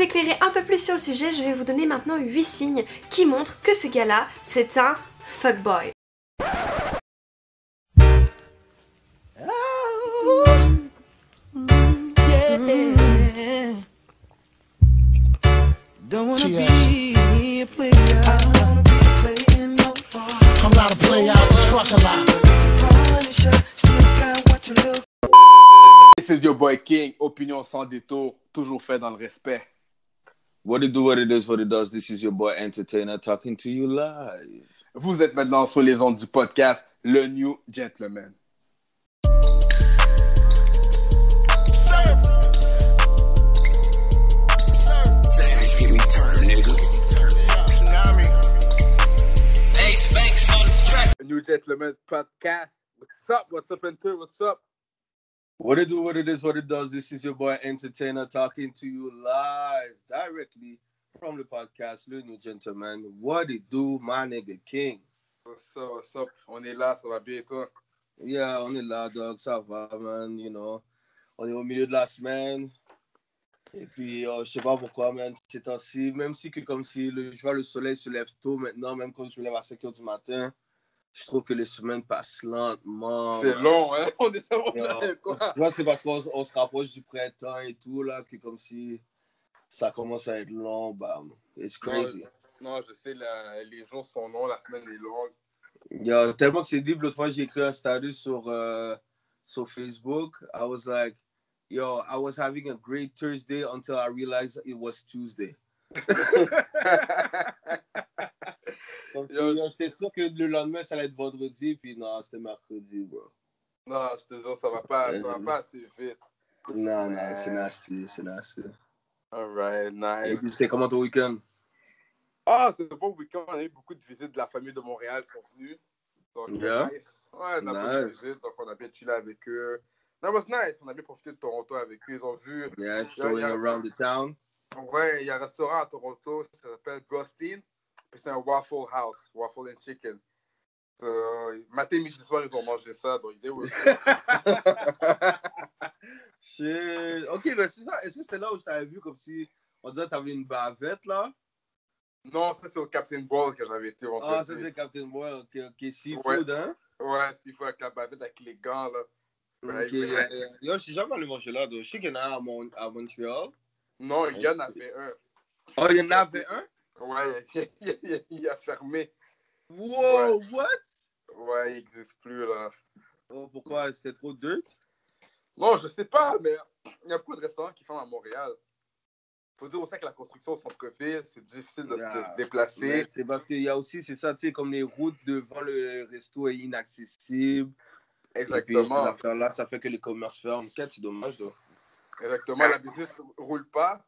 éclairer un peu plus sur le sujet, je vais vous donner maintenant 8 signes qui montrent que ce gars-là, c'est un fuckboy. This is your boy King, opinion sans détour, toujours fait dans le respect. What it do, what it is, what it does. This is your boy Entertainer talking to you live. Vous êtes maintenant sur les ondes du podcast Le New Gentleman. Savage, get me turned, nigga. Ace Banks on the track. New Gentleman podcast. What's up? What's up, Enter? What's up? What it do, what it is, what it does. This is your boy Entertainer talking to you live directly from the podcast Le New Gentleman. What it do, my nigga King? What's up? What's up? On est là, ça va bien et toi? Yeah, on est là, dog. Ça va, man. You know, on est au milieu de la semaine. Et puis, euh, je sais pas pourquoi, man, ces temps-ci, même si que comme si le, je vois le soleil se lève tôt maintenant, même quand je me lève à 5 h du matin, je trouve que les semaines passent lentement. C'est long, hein? On est vois, c'est parce qu'on on se rapproche du printemps et tout, là, que comme si ça commence à être long, bah, it's crazy. Non, je sais, la- les jours sont longs, la semaine est longue. Il y a tellement que c'est deep. L'autre fois, j'ai écrit un status sur, euh, sur Facebook. I was like, yo, I was having a great Thursday until I realized it was Tuesday. Comme si, Yo, yo, J'étais sûr que le lendemain, ça allait être vendredi, puis non, c'était mercredi, bro. non, je te jure, ça va pas, ça va Euh, pas assez vite. Non, non, c'est nasty, c'est nasty. Alright, Et nice. puis, c'était comment ton week-end? Ah, c'est un bon week-end. On a eu beaucoup de visites de la famille de Montréal qui sont venus. Donc, Yeah. nice. Ouais, on a beaucoup de visites. Donc, on a bien chillé avec eux. That was nice. On a bien profité de Toronto avec eux. Ils ont vu. Yeah, showing yeah. around the town. Ouais, il y a un restaurant à Toronto. Ça s'appelle Brostin. Puis c'est un Waffle House. Waffle and Chicken. So, matin, midi, soir, ils ont mangé ça. Donc. Ok, ben c'est ça. Est-ce que c'était là où je t'avais vu comme si on dirait que t'avais une bavette là? Non, ça, c'est au Captain Ball que j'avais été. Ah, ça c'est Captain Boy. Ok, ok. Seafood, hein? Ouais, c'est qu'il faut avec la bavette, avec les gants, là. Ouais, Ok, ouais. Yo, je suis jamais allé manger là. donc. Je sais qu'il y en a à, Mon- à Montréal. Non, il y en avait un. Oh, il y en avait un? Ouais, il, il- il a fermé. Wow, what? Ouais, il n'existe plus, là. Oh, pourquoi? C'était trop dirt? Non, je sais pas, mais il y a beaucoup de restaurants qui ferment à Montréal. faut dire aussi que la construction au centre-ville, c'est difficile de, se- de se déplacer. C'est parce qu'il y a aussi, c'est ça, tu sais, comme les routes devant le resto est inaccessible. Et puis, ces Exactement. affaires-là, ça fait que les commerces ferment. Quête, c'est dommage, là. Exactement. La business ne roule pas.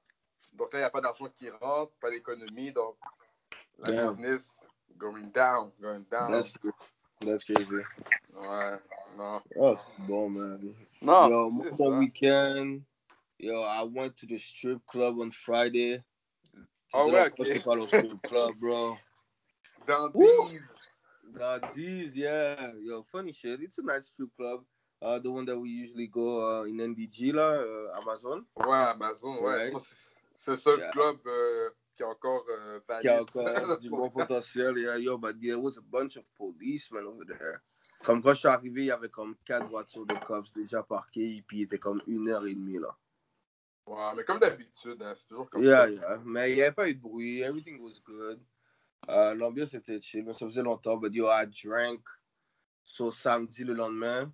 Donc là, il n'y a pas d'argent qui rentre, pas d'économie. Donc, la Damn. business going down, going down. That's, that's crazy. Ouais, non. Oh, c'est bon, man. Non, Yo, c'est mon ça. weekend. Yo, I went to the strip club on Friday. Ah Tu ouais, ok. C'est pas le strip club, bro. Dans these. God, these, yeah. Yo, funny shit. It's a nice strip club. Uh, the one that we usually go uh, in NDG, là, uh, Amazon. Ouais, Amazon, ouais. Ouais. C'est- le seul Yeah. club euh, qui est encore euh, valide. Qui a encore du bon potentiel. Yeah, yo, but there was a bunch of policemen over there. Comme quand je suis arrivé, il y avait comme quatre voitures de cops déjà parquées, et puis il était comme une heure et demie, là. Ouais, mais comme d'habitude, hein, c'est toujours comme Yeah, ça. yeah. Mais il n'y avait pas eu de bruit. Everything was good. Euh, L'ambiance était chill. Mais ça faisait longtemps. But yo, I drank. So samedi le lendemain.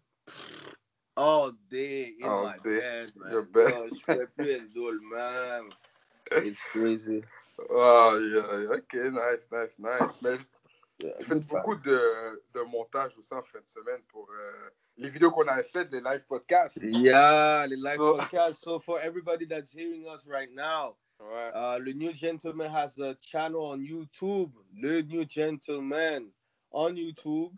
All day in All my day. bed, man. Your bed. Yo, je pouvais plus être drôle, man. It's crazy. Ah, yeah, ok, nice, nice, nice. Mais Yeah, j'ai fait beaucoup de, de montage aussi en fin de semaine pour euh, les vidéos qu'on avait faites, les live podcasts. Yeah, the live So- podcast. So for everybody that's hearing us right now, Ouais. Uh, le New Gentleman has a channel on YouTube. Le New Gentleman on YouTube.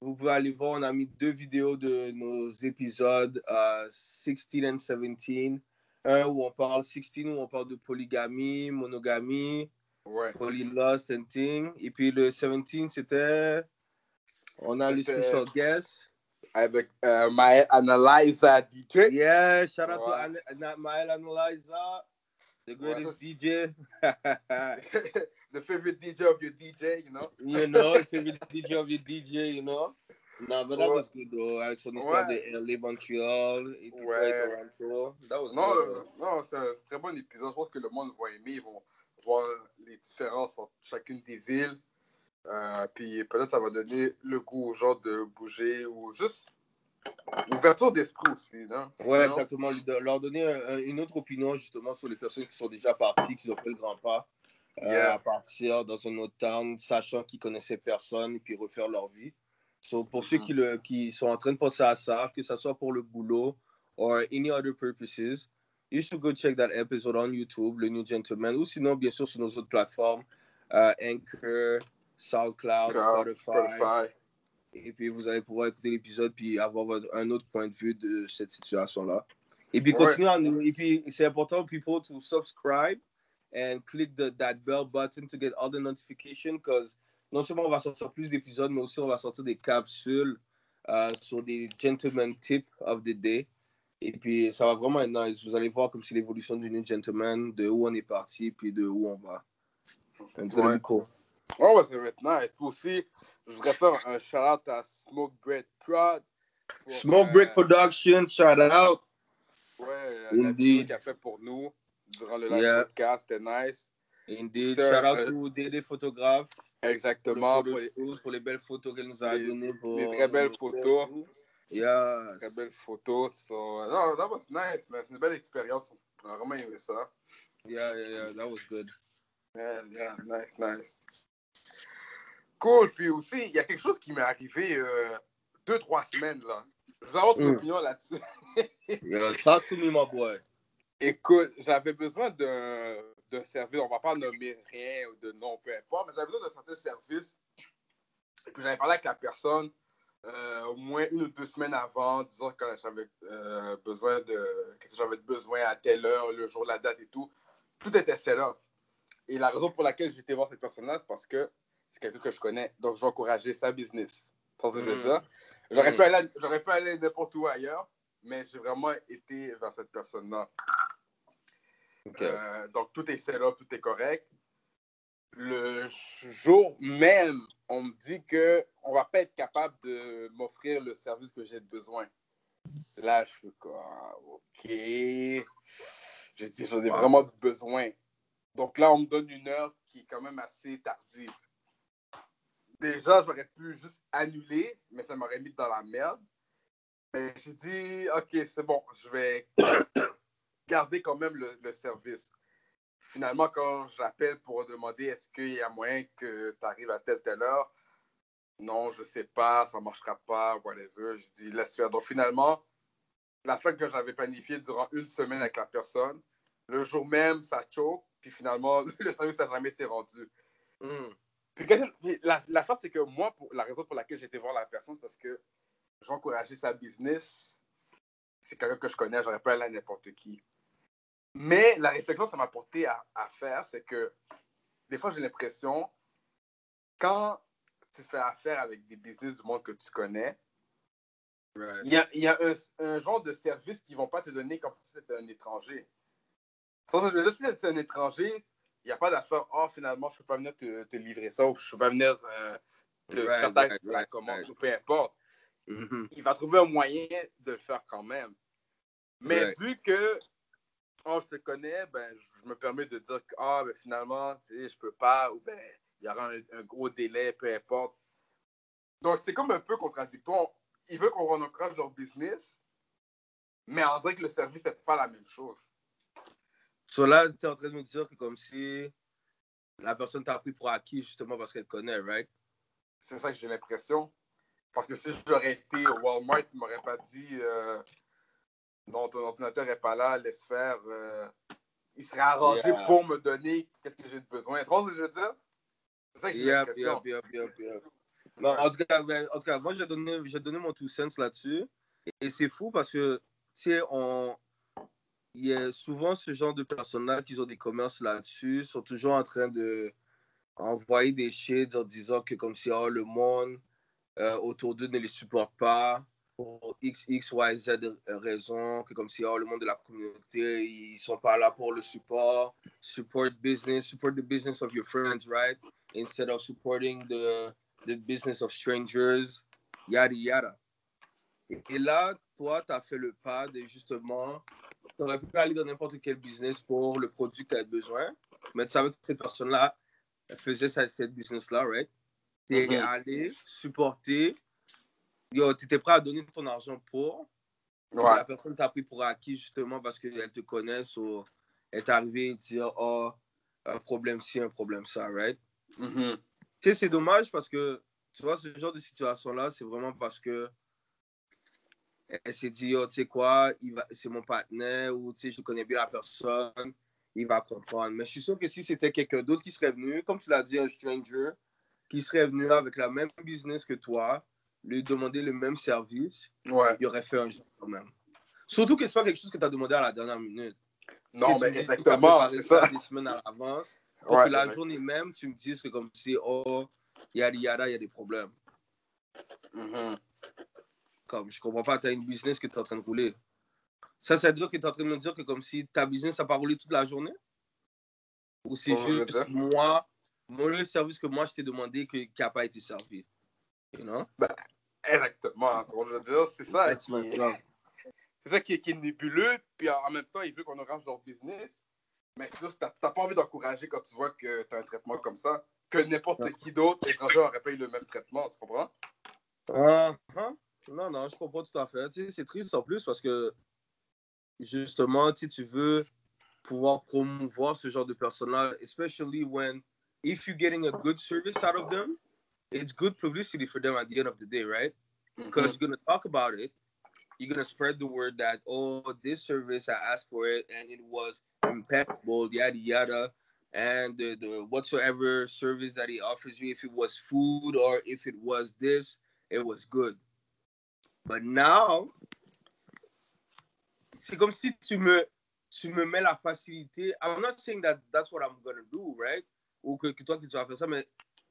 Vous pouvez aller voir, on a mis deux vidéos de nos épisodes uh, 16 and 17. Un où on parle 16 où on parle de polygamie, monogamie, Ouais. polylust and thing. Et puis le 17 c'était on a le special guest. Avec euh, Maël Analyza DJ. Yeah, shout out to Ouais. Ana- Maël Analyza. The greatest Ouais, DJ. The favorite DJ of your DJ, you know? you know, favorite DJ of your DJ, you know. No, but that was good though. Avec son histoire Ouais. de LA, Montreal, et puis Ouais. Toronto. That was Non, good. euh, non c'est un très bon épisode. Je pense que le monde va aimer. Ils vont voir les différences entre chacune des villes. Euh, puis peut-être ça va donner le goût aux gens de bouger ou juste l'ouverture d'esprit aussi. Non? Ouais, Non? exactement. Leur donner un- un- une autre opinion justement sur les personnes qui sont déjà parties, qui ont fait le grand pas euh, Yeah. à partir dans un autre town, sachant qu'ils connaissaient personne et puis refaire leur vie. So, pour ceux Mhm. qui, le, qui sont en train de penser à ça, que ce soit pour le boulot or any other purposes, you should go check that episode on YouTube, Le New Gentleman, ou sinon, bien sûr, sur nos autres plateformes, euh, Anchor, SoundCloud, Spotify. Spotify. Et puis, vous allez pouvoir écouter l'épisode puis avoir votre- un autre point de vue de cette situation-là. Et puis, continuez à nous. Et puis, c'est important, people, to subscribe and click the, that bell button to get all the notifications because non seulement on va sortir plus d'épisodes, mais aussi on va sortir des capsules euh, sur des gentleman tips of the day. Et puis, ça va vraiment être nice. Vous allez voir comme c'est l'évolution du New Gentleman, de où on est parti, puis de où on va. It's gonna Ouais. cool. Oh, ouais, ça va être nice. Puis aussi, je voudrais faire un shout-out à Smoke Bread Prod. pour, Smoke euh, Break Production, shout out. Ouais, euh, la Indeed. vidéo qu'il a fait pour nous durant le live Yeah. podcast, c'était nice. Indeed. Sir, Shout out euh, to Dédé Photographe. Exactement. pour, Pour le les pour belles photos qu'elle nous a données. Pour les très belles photos. Yes. très belles photos. So, that was nice, man. C'est une belle expérience. On a vraiment aimé ça. Yeah, yeah, yeah. That was good. Yeah, yeah, nice, nice. Cool. Puis aussi, il y a quelque chose qui m'est arrivé euh, deux, trois semaines, là. Je veux avoir ton Mm. opinion là-dessus. Yeah, talk to me, my boy. Écoute, j'avais besoin d'un d'un service, on va pas nommer rien ou de nom, peu importe, mais j'avais besoin d'un certain service. Et puis j'avais parlé avec la personne euh, au moins une ou deux semaines avant, disant que j'avais euh, besoin de. que j'avais besoin à telle heure, le jour, la date et tout. Tout était set up. Et la raison pour laquelle j'étais voir cette personne-là, c'est parce que c'est quelqu'un que je connais. Donc, j'ai encouragé sa business. Mm. dire. J'aurais pu aller, j'aurais pu aller n'importe où ailleurs, mais j'ai vraiment été vers cette personne-là. Euh, donc, tout est set up, tout est correct. Le jour même, on me dit qu'on ne va pas être capable de m'offrir le service que j'ai besoin. Là, je suis comme, ah, OK. J'ai dit, j'en ai vraiment besoin. Donc là, on me donne une heure qui est quand même assez tardive. Déjà, j'aurais pu juste annuler, mais ça m'aurait mis dans la merde. Mais j'ai dit, OK, c'est bon, je vais garder quand même le, le service. Finalement, quand j'appelle pour demander est-ce qu'il y a moyen que tu arrives à telle, telle heure, non, je sais pas, ça marchera pas, whatever. Je dis, laisse faire. Donc finalement, la fin que j'avais planifiée durant une semaine avec la personne, le jour même, ça choke, puis finalement, le service n'a jamais été rendu. Mm. Puis, la, la c'est que moi, pour, la raison pour laquelle été voir la personne, c'est parce que j'ai encouragé sa business. C'est quelqu'un que je connais, j'aurais pas aller à n'importe qui. Mais la réflexion que ça m'a porté à, à faire, c'est que des fois, j'ai l'impression, quand tu fais affaire avec des business du monde que tu connais, il y a, il y a un, un genre de service qu'ils ne vont pas te donner comme si c'était un étranger. Je veux dire, si c'est un étranger, il n'y a pas d'affaire, oh, finalement, je ne peux pas venir te, te livrer ça ou je ne peux pas venir euh, te faire ta, commande ou peu importe. Mhm. Il va trouver un moyen de le faire quand même. Mais vu que oh, je te connais, ben, je me permets de dire que ah, ben, finalement, tu sais, je peux pas, ou ben, il y aura un, un gros délai, peu importe. Donc, c'est comme un peu contradictoire. Ils veulent qu'on encourage leur business, mais on dirait que le service n'est pas la même chose. So là, tu es en train de me dire que comme si la personne t'a pris pour acquis justement parce qu'elle connaît, right? C'est ça que j'ai l'impression. Parce que si j'aurais été au Walmart, ne m'auraient pas dit euh, non, ton ordinateur n'est pas là, laisse faire. euh, il serait arrangé Yeah. pour me donner qu'est-ce que j'ai besoin. Tu vois ce que je veux dire? C'est ça que j'ai Yep, l'impression. yep, yep, yep, yep. Non, en, tout cas, ben, en tout cas, moi, j'ai donné, j'ai donné mon two cents là-dessus. Et c'est fou parce que, tu sais, on... il y a souvent ce genre de personnes-là qui ont des commerces là-dessus, sont toujours en train de envoyer des shit en disant que comme si oh, le monde euh, autour d'eux ne les supporte pas. Pour X, X, Y, Z raisons, que comme si oh, le monde de la communauté, ils sont pas là pour le support. Support business, support the business of your friends, right? Instead of supporting the, the business of strangers, yada yada. Et, là, toi, tu as fait le pas de justement, tu aurais pu aller dans n'importe quel business pour le produit que tu as besoin, mais tu savais que cette personne-là faisait cette, business-là, right? Tu es Mhm. allé supporter, yo, tu étais prêt à donner ton argent pour, Ouais. la personne t'a pris pour acquis justement parce qu'elle te connaît, ou elle est arrivée et dire, oh, un problème ci, un problème ça, right? Mhm. Tu sais, c'est dommage parce que, tu vois, ce genre de situation-là, c'est vraiment parce que elle s'est dit, oh, tu sais quoi, c'est mon partenaire ou, tu sais, je connais bien la personne, il va comprendre. Mais je suis sûr que si c'était quelqu'un d'autre qui serait venu, comme tu l'as dit, un stranger, qui serait venu avec la même business que toi, lui demander le même service, Ouais. il aurait fait un geste quand même. Surtout que c'est pas quelque chose que tu as demandé à la dernière minute. Non, mais que exactement, c'est ça. Des semaines à l'avance. Pour Ouais, que la journée même, tu me dises que comme si, oh, yada yada, il y a des problèmes. Mhm. Comme, je comprends pas, tu as une business que tu es en train de rouler. Ça, ça veut dire que tu es en train de me dire que comme si ta business n'a pas roulé toute la journée? Ou c'est juste moi, mon le service que moi je t'ai demandé que- qui n'a pas été servi? You know? Exactement. Tu vois, je veux dire, c'est ça qui c'est ça qui est, qui est nébuleux. Puis en même temps, ils veulent qu'on arrange leur business. Mais c'est sûr, si t'as t'as pas envie d'encourager quand tu vois que tu as un traitement comme ça, que n'importe qui d'autre, étranger, aurait payé le même traitement. Tu comprends? Ah, ah. Non, non, je comprends tout à fait. Tu sais, c'est triste en plus parce que justement, tu sais, tu veux pouvoir promouvoir ce genre de personnes-là, especially when if you're getting a good service out of them, it's good publicity for them at the end of the day, right? Mm-hmm. Because you're gonna talk about it, you're gonna spread the word that oh, this service I asked for it and it was impeccable, yada yada, and the, the whatsoever service that he offers you, if it was food or if it was this, it was good. But now, c'est comme si tu me, tu me mets la facilité. I'm not saying that that's what I'm gonna do, right? Ou que, que toi que tu vas faire ça, mais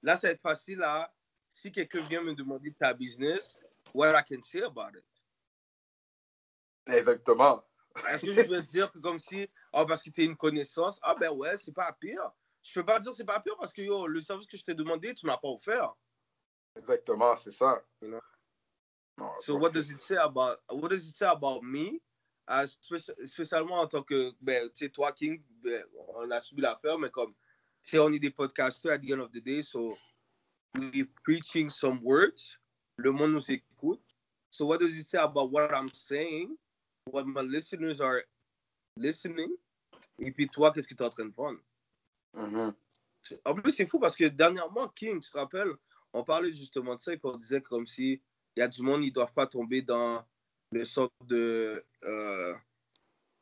là, ça va être facile là. Si quelqu'un vient me demander ta business, what I can say about it. Exactement. Est-ce que je veux dire que comme si, ah, parce que tu es une connaissance, ah ben ouais, c'est pas pire. Je peux pas dire c'est pas pire parce que yo, le service que je t'ai demandé, tu m'as pas offert. Exactement, c'est ça. You know? Non, So what does it say about what does it say about me? Uh, spéc- spécialement en tant que ben, tu sais toi King, ben, on a subi l'affaire, mais comme on est des podcasters at the end of the day, so we preaching some words, le monde nous écoute. So what does it say about what I'm saying, what my listeners are listening, et puis toi qu'est-ce que tu es en train de vendre? Mhm. En plus, c'est fou parce que dernièrement, King, tu te rappelles, on parlait justement de ça et puis on disait comme si il y a du monde, ils ne doivent pas tomber dans le sorte de. Euh,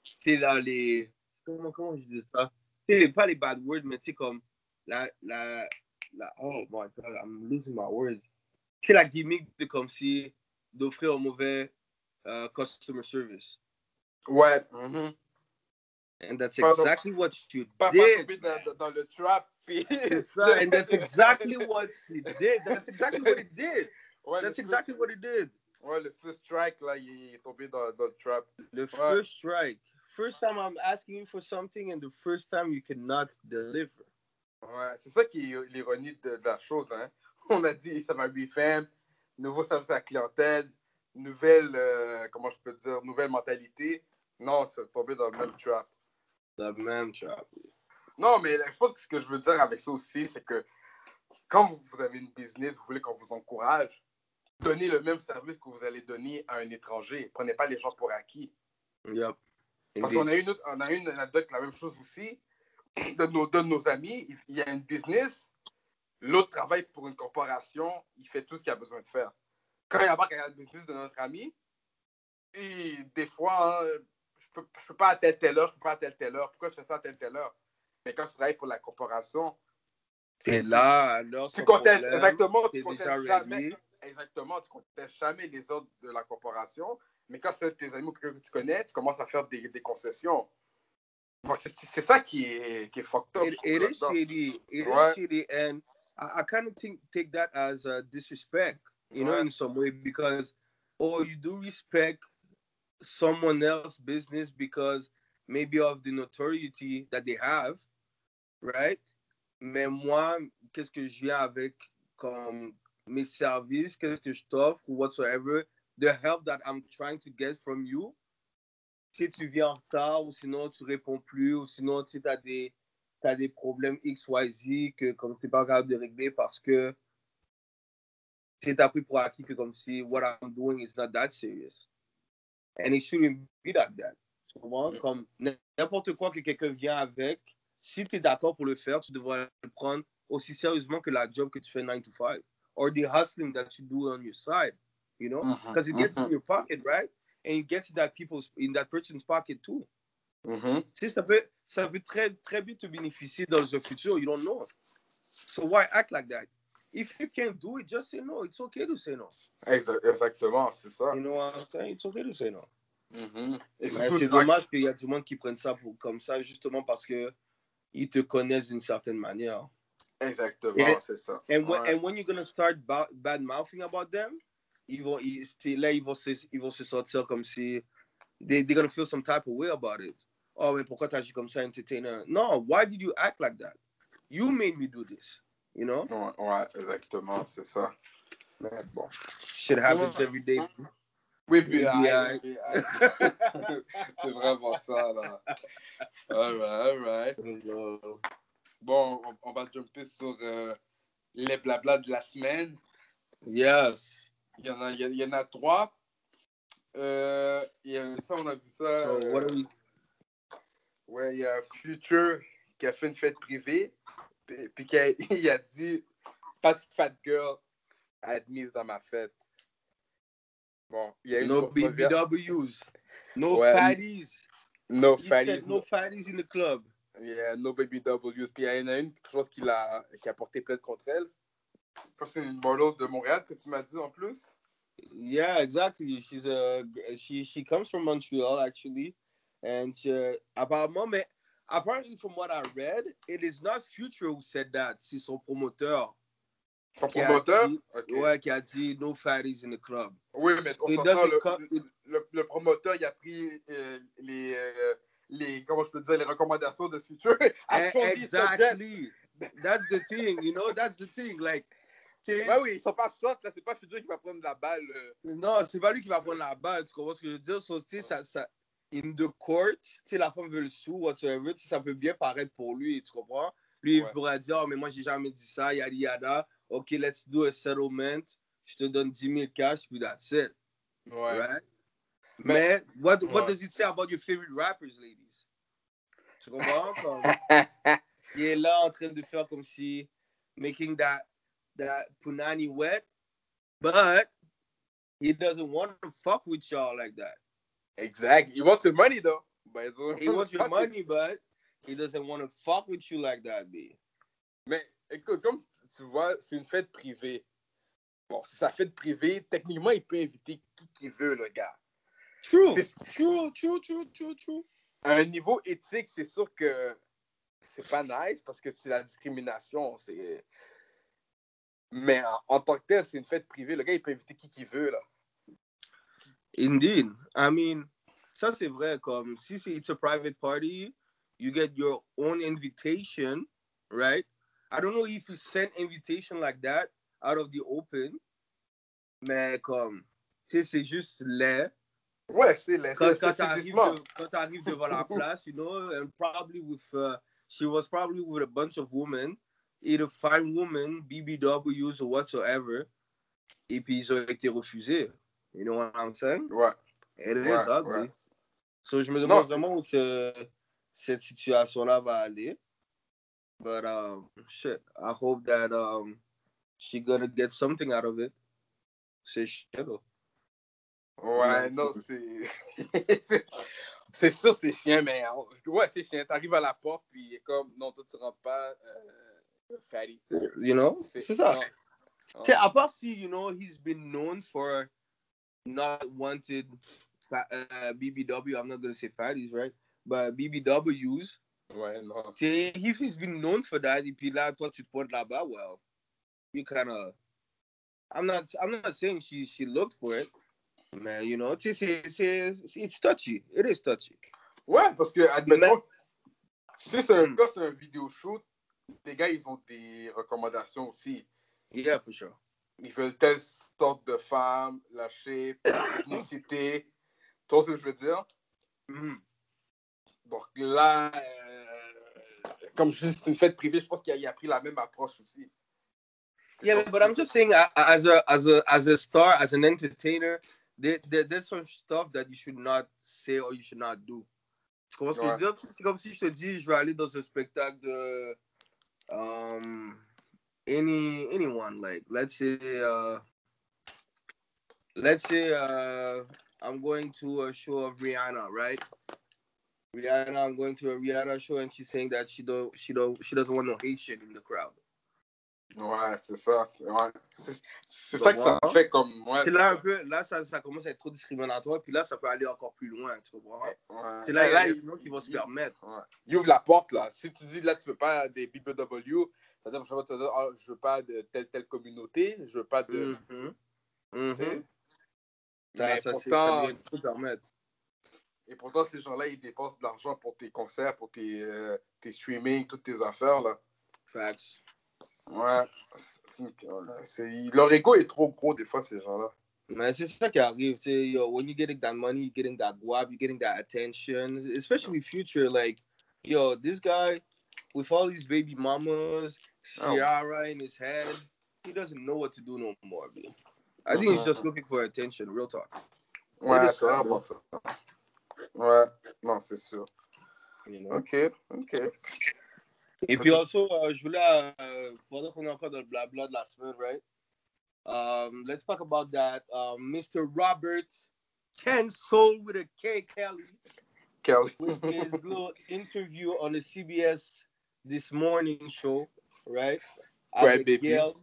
tu sais, là, les. Comment, comment je dis ça? Sais, pas les bad words, mais tu sais, comme. La, la, la. Oh my god, I'm losing my words. C'est la gimmick de comme si. d'offrir un mauvais euh, customer service. Ouais. mhm. And that's Pardon. exactly what you pas did. dans, dans- le trap. Puis... C'est ça, and that's exactly what he did. That's exactly what he did. Ouais, That's exactly first- what he did. Ouais, le first strike, là, il est tombé dans, dans le trap. The first strike. First time I'm asking you for something, and the first time you cannot deliver. Ouais, c'est ça qui est l'ironie de, de la chose. Hein. On a dit, ça va lui faire nouveau service à la clientèle, nouvelle, euh, comment je peux dire, nouvelle mentalité. Non, c'est tombé dans le même trap. The man trap. Non, mais je pense que ce que je veux dire avec ça aussi, c'est que quand vous, vous avez une business, vous voulez qu'on vous encourage, donnez le même service que vous allez donner à un étranger. Prenez pas les gens pour acquis. Yep. Parce qu'on a eu une, autre- on a une anecdote, la même chose aussi, de nos, de nos amis. Il- y a une business, l'autre travaille pour une corporation, il fait tout ce qu'il a besoin de faire. Quand il y a pas le business de notre ami, et des fois, hein, je peux, je peux pas à telle telle heure, je peux pas à telle telle heure. Pourquoi je fais ça à telle telle heure? Mais quand tu travailles pour la corporation, T'es là, alors. tu contestes, exactement, tu T'es contestes jamais. Exactement, tu contestes jamais les ordres de la corporation, mais quand c'est tes amis que tu connais, tu commences à faire des, des concessions. C'est- ça qui est, qui est fucked up. It, it is shady. It Ouais. is shady, and I, I kind of think take that as uh, disrespect, you know, Ouais. in some way, because or you do respect someone else's business because maybe of the notoriety that they have, right? Mais moi, qu'est-ce que je viens avec comme mes services, qu'est-ce que je t'offre, ou whatsoever, the help that I'm trying to get from you. Si tu viens en retard, ou sinon tu réponds plus, ou sinon tu as des, des problèmes X, Y, Z que comme tu n'es pas capable de régler parce que c'est appris pour acquis que comme si what I'm doing is not that serious. And it shouldn't be like that. Tu? Comme n'importe quoi que quelqu'un vient avec, si tu es d'accord pour le faire, tu devrais le prendre aussi sérieusement que la job que tu fais 9 to 5. Or the hustling that you do on your side. You know? Because it gets mhm. in your pocket, right? And it gets in that people's in that person's pocket too. Mhm. Sais, ça peut, ça peut très, très bien te bénéficier dans le futur. You don't know. So why act like that? If you can't do it, just say no. It's okay to say no. Exa- Exactement, c'est ça. You know what I'm saying? It's okay to say no. Mhm. Surtout, c'est dommage qu'il y a du monde qui prenne ça pour, comme ça, justement parce que ils te connaissent d'une certaine manière. Exactement, Et- c'est ça. And when, Ouais. and when you're gonna start ba- bad mouthing about them, ils vont, ils, là, ils vont, se, ils vont se sentir comme si they, they're gonna feel some type of way about it. Oh, mais pourquoi t'as agi comme ça, entertainer? No, why did you act like that? You made me do this. You know? Ouais, ouais, exactement, c'est ça. Mais bon, shit happens Ouais. every day. Oui, puis, c'est vraiment ça, là. All right, all right. Bon, on, on va jumper sur euh, les blabla de la semaine. yes. Il y en a, il y, a- il y en a trois. Euh, il y a, ça, on a vu ça. So euh, what are we? Ouais, il y a Future qui a fait une fête privée. Puis, puis qui a, il a dit Pas de fat girl admise dans ma fête. Bon, il y a No BBWs. No Ouais. fatties. No He fatties. said no fatties in the club. Yeah, no baby W's. Puis il y en a une qu'il a, qui a porté plainte contre elle. C'est une model de Montréal que tu m'as dit en plus. Yeah, exactly. She's a she she comes from Montreal actually, and uh, apparemment, mais apparently from what I read, it is not Future who said that. C'est son promoteur. Son promoteur? dit- Ok. Ouais, qui a dit no fatties in the club. Oui, mais on le, come- le, le- le promoteur, il a pris euh, les, euh, les, comment je peux dire, les recommandations de Future. à suggest. Exactly. That's the thing, you know. That's the thing. Like, Ouais, oui, ils sont pas sortes, là. C'est pas Future qui va prendre la balle. euh. Non, c'est pas lui qui va prendre la balle, tu comprends ce que je veux dire? So, tu sais, ça, ça, in the court, la femme veut le sou, whatsoever, ça peut bien paraître pour lui, tu comprends? Lui, il Ouais. pourrait dire, oh, mais moi, j'ai jamais dit ça, yada yada, ok, let's do a settlement, je te donne 10 000 cash, puis that's it, Ouais. right? Mais, what, what Ouais. does it say about your favorite rappers, ladies? Tu comprends? Comme, il est là en train de faire comme si, making that, that punani wet, but he doesn't want to fuck with y'all like that. Exact. He wants your money, though. But he wants your money, but he doesn't want to fuck with you like that, B. Mais écoute, comme tu vois, c'est une fête privée. Bon, sa fête privée. Techniquement, il peut inviter qui qu'il veut, le gars. True. True, true, true, true, true. À un niveau éthique, c'est sûr que c'est pas nice parce que c'est la discrimination. C'est... Mais en, en tant que tel, c'est une fête privée. Le gars, il peut inviter qui qu'il veut, là. Indeed. I mean, ça c'est vrai, comme si c'est it's a private party, you get your own invitation, right? I don't know if you send invitation like that out of the open, mais comme, tu sais, c'est juste laid. Ouais, c'est la quand, quand t'arrives physiquement. de- quand t'arrives devant la place, you know, and probably with, uh, she was probably with a bunch of women, either fine women, BBWs or whatsoever, et puis ils ont été refusés. You know what I'm saying? Ouais. It is Ouais, ugly. ouais. So je me demande vraiment où que cette situation-là va aller. But um, shit, I hope that um, she gonna get something out of it. C'est shit. though. Ouais, non, c'est. c'est sûr, c'est chien, mais. Ouais, c'est chien. T'arrives à la porte, puis comme, non, toi, tu rentres pas. Euh... Fatty. You know? C'est ça. Tu sais, à part si, you know, he's been known for not wanted uh, BBW, I'm not gonna say fatties, right? But BBWs, Ouais, non. tu if he's been known for that, et puis là, toi, tu te portes là-bas, well, you kind of, I'm not, I'm not saying she, she looked for it, man, you know, tu sais, c'est- c'est. c'est- It's touchy. It is touchy. Ouais, parce que, admettons, si c'est un Hmm. c'est un vidéo shoot, les gars, ils ont des recommandations aussi. Yeah, for sure. Ils veulent telle sorte de femme, la shape, l'ethnicité. Tu vois ce que je veux dire? Mhm. Donc là, euh, comme je dis, c'est une fête privée, je pense qu'il a, pris la même approche aussi. Yeah, but I'm just saying, as a as a as a star, as an entertainer, there, there there's some stuff that you should not say or you should not do. Tu comprends ce que je veux dire? C'est comme si je te dis, je vais aller dans un spectacle de um, any anyone, like let's say uh, let's say uh, I'm going to a show of Rihanna, right? Rihanna, I'm going to a Rihanna show, and she's saying that she don't she don't she doesn't want no Haitian in the crowd. Ouais, c'est ça. c'est- ouais. C'est ça que ça fait comme. Ouais, C'est là un peu, là ça, ça commence à être trop discriminatoire, puis là ça peut aller encore plus loin, tu ouais. C'est là, il y a des il- gens qui vont se permettre. Ouais. Il ouvre la porte, là. Si tu dis, là, tu veux pas des BBW, veux te dire, ah, je veux pas de telle, telle communauté, je veux pas de. Tu sais? Ça, Mais ça, pourtant, ça permettre. et pourtant, ces gens-là, ils dépensent de l'argent pour tes concerts, pour tes, euh, tes streamings, toutes tes affaires, là. Facts. Ouais. Leur ego est trop gros, des fois, ces gens-là. Mais c'est ça qui arrive, tu yo, when you're getting that money, you're getting that guap, you're getting that attention, especially future, like, yo, this guy, with all these baby mamas, oh. Ciara in his head, he doesn't know what to do no more, B. I think he's just looking for attention, real talk. Ouais, est c'est vraiment ça. Ouais, non, c'est sûr. You know? Ok, ok. Et puis also, euh, je voulais, euh, pendant qu'on est encore dans le blabla de la semaine, right? Um, let's talk about that. Um, Mr. Robert Ken Soul with a K Kelly Kelly. with his little interview on the CBS This Morning Show, right? Avec baby. Gail,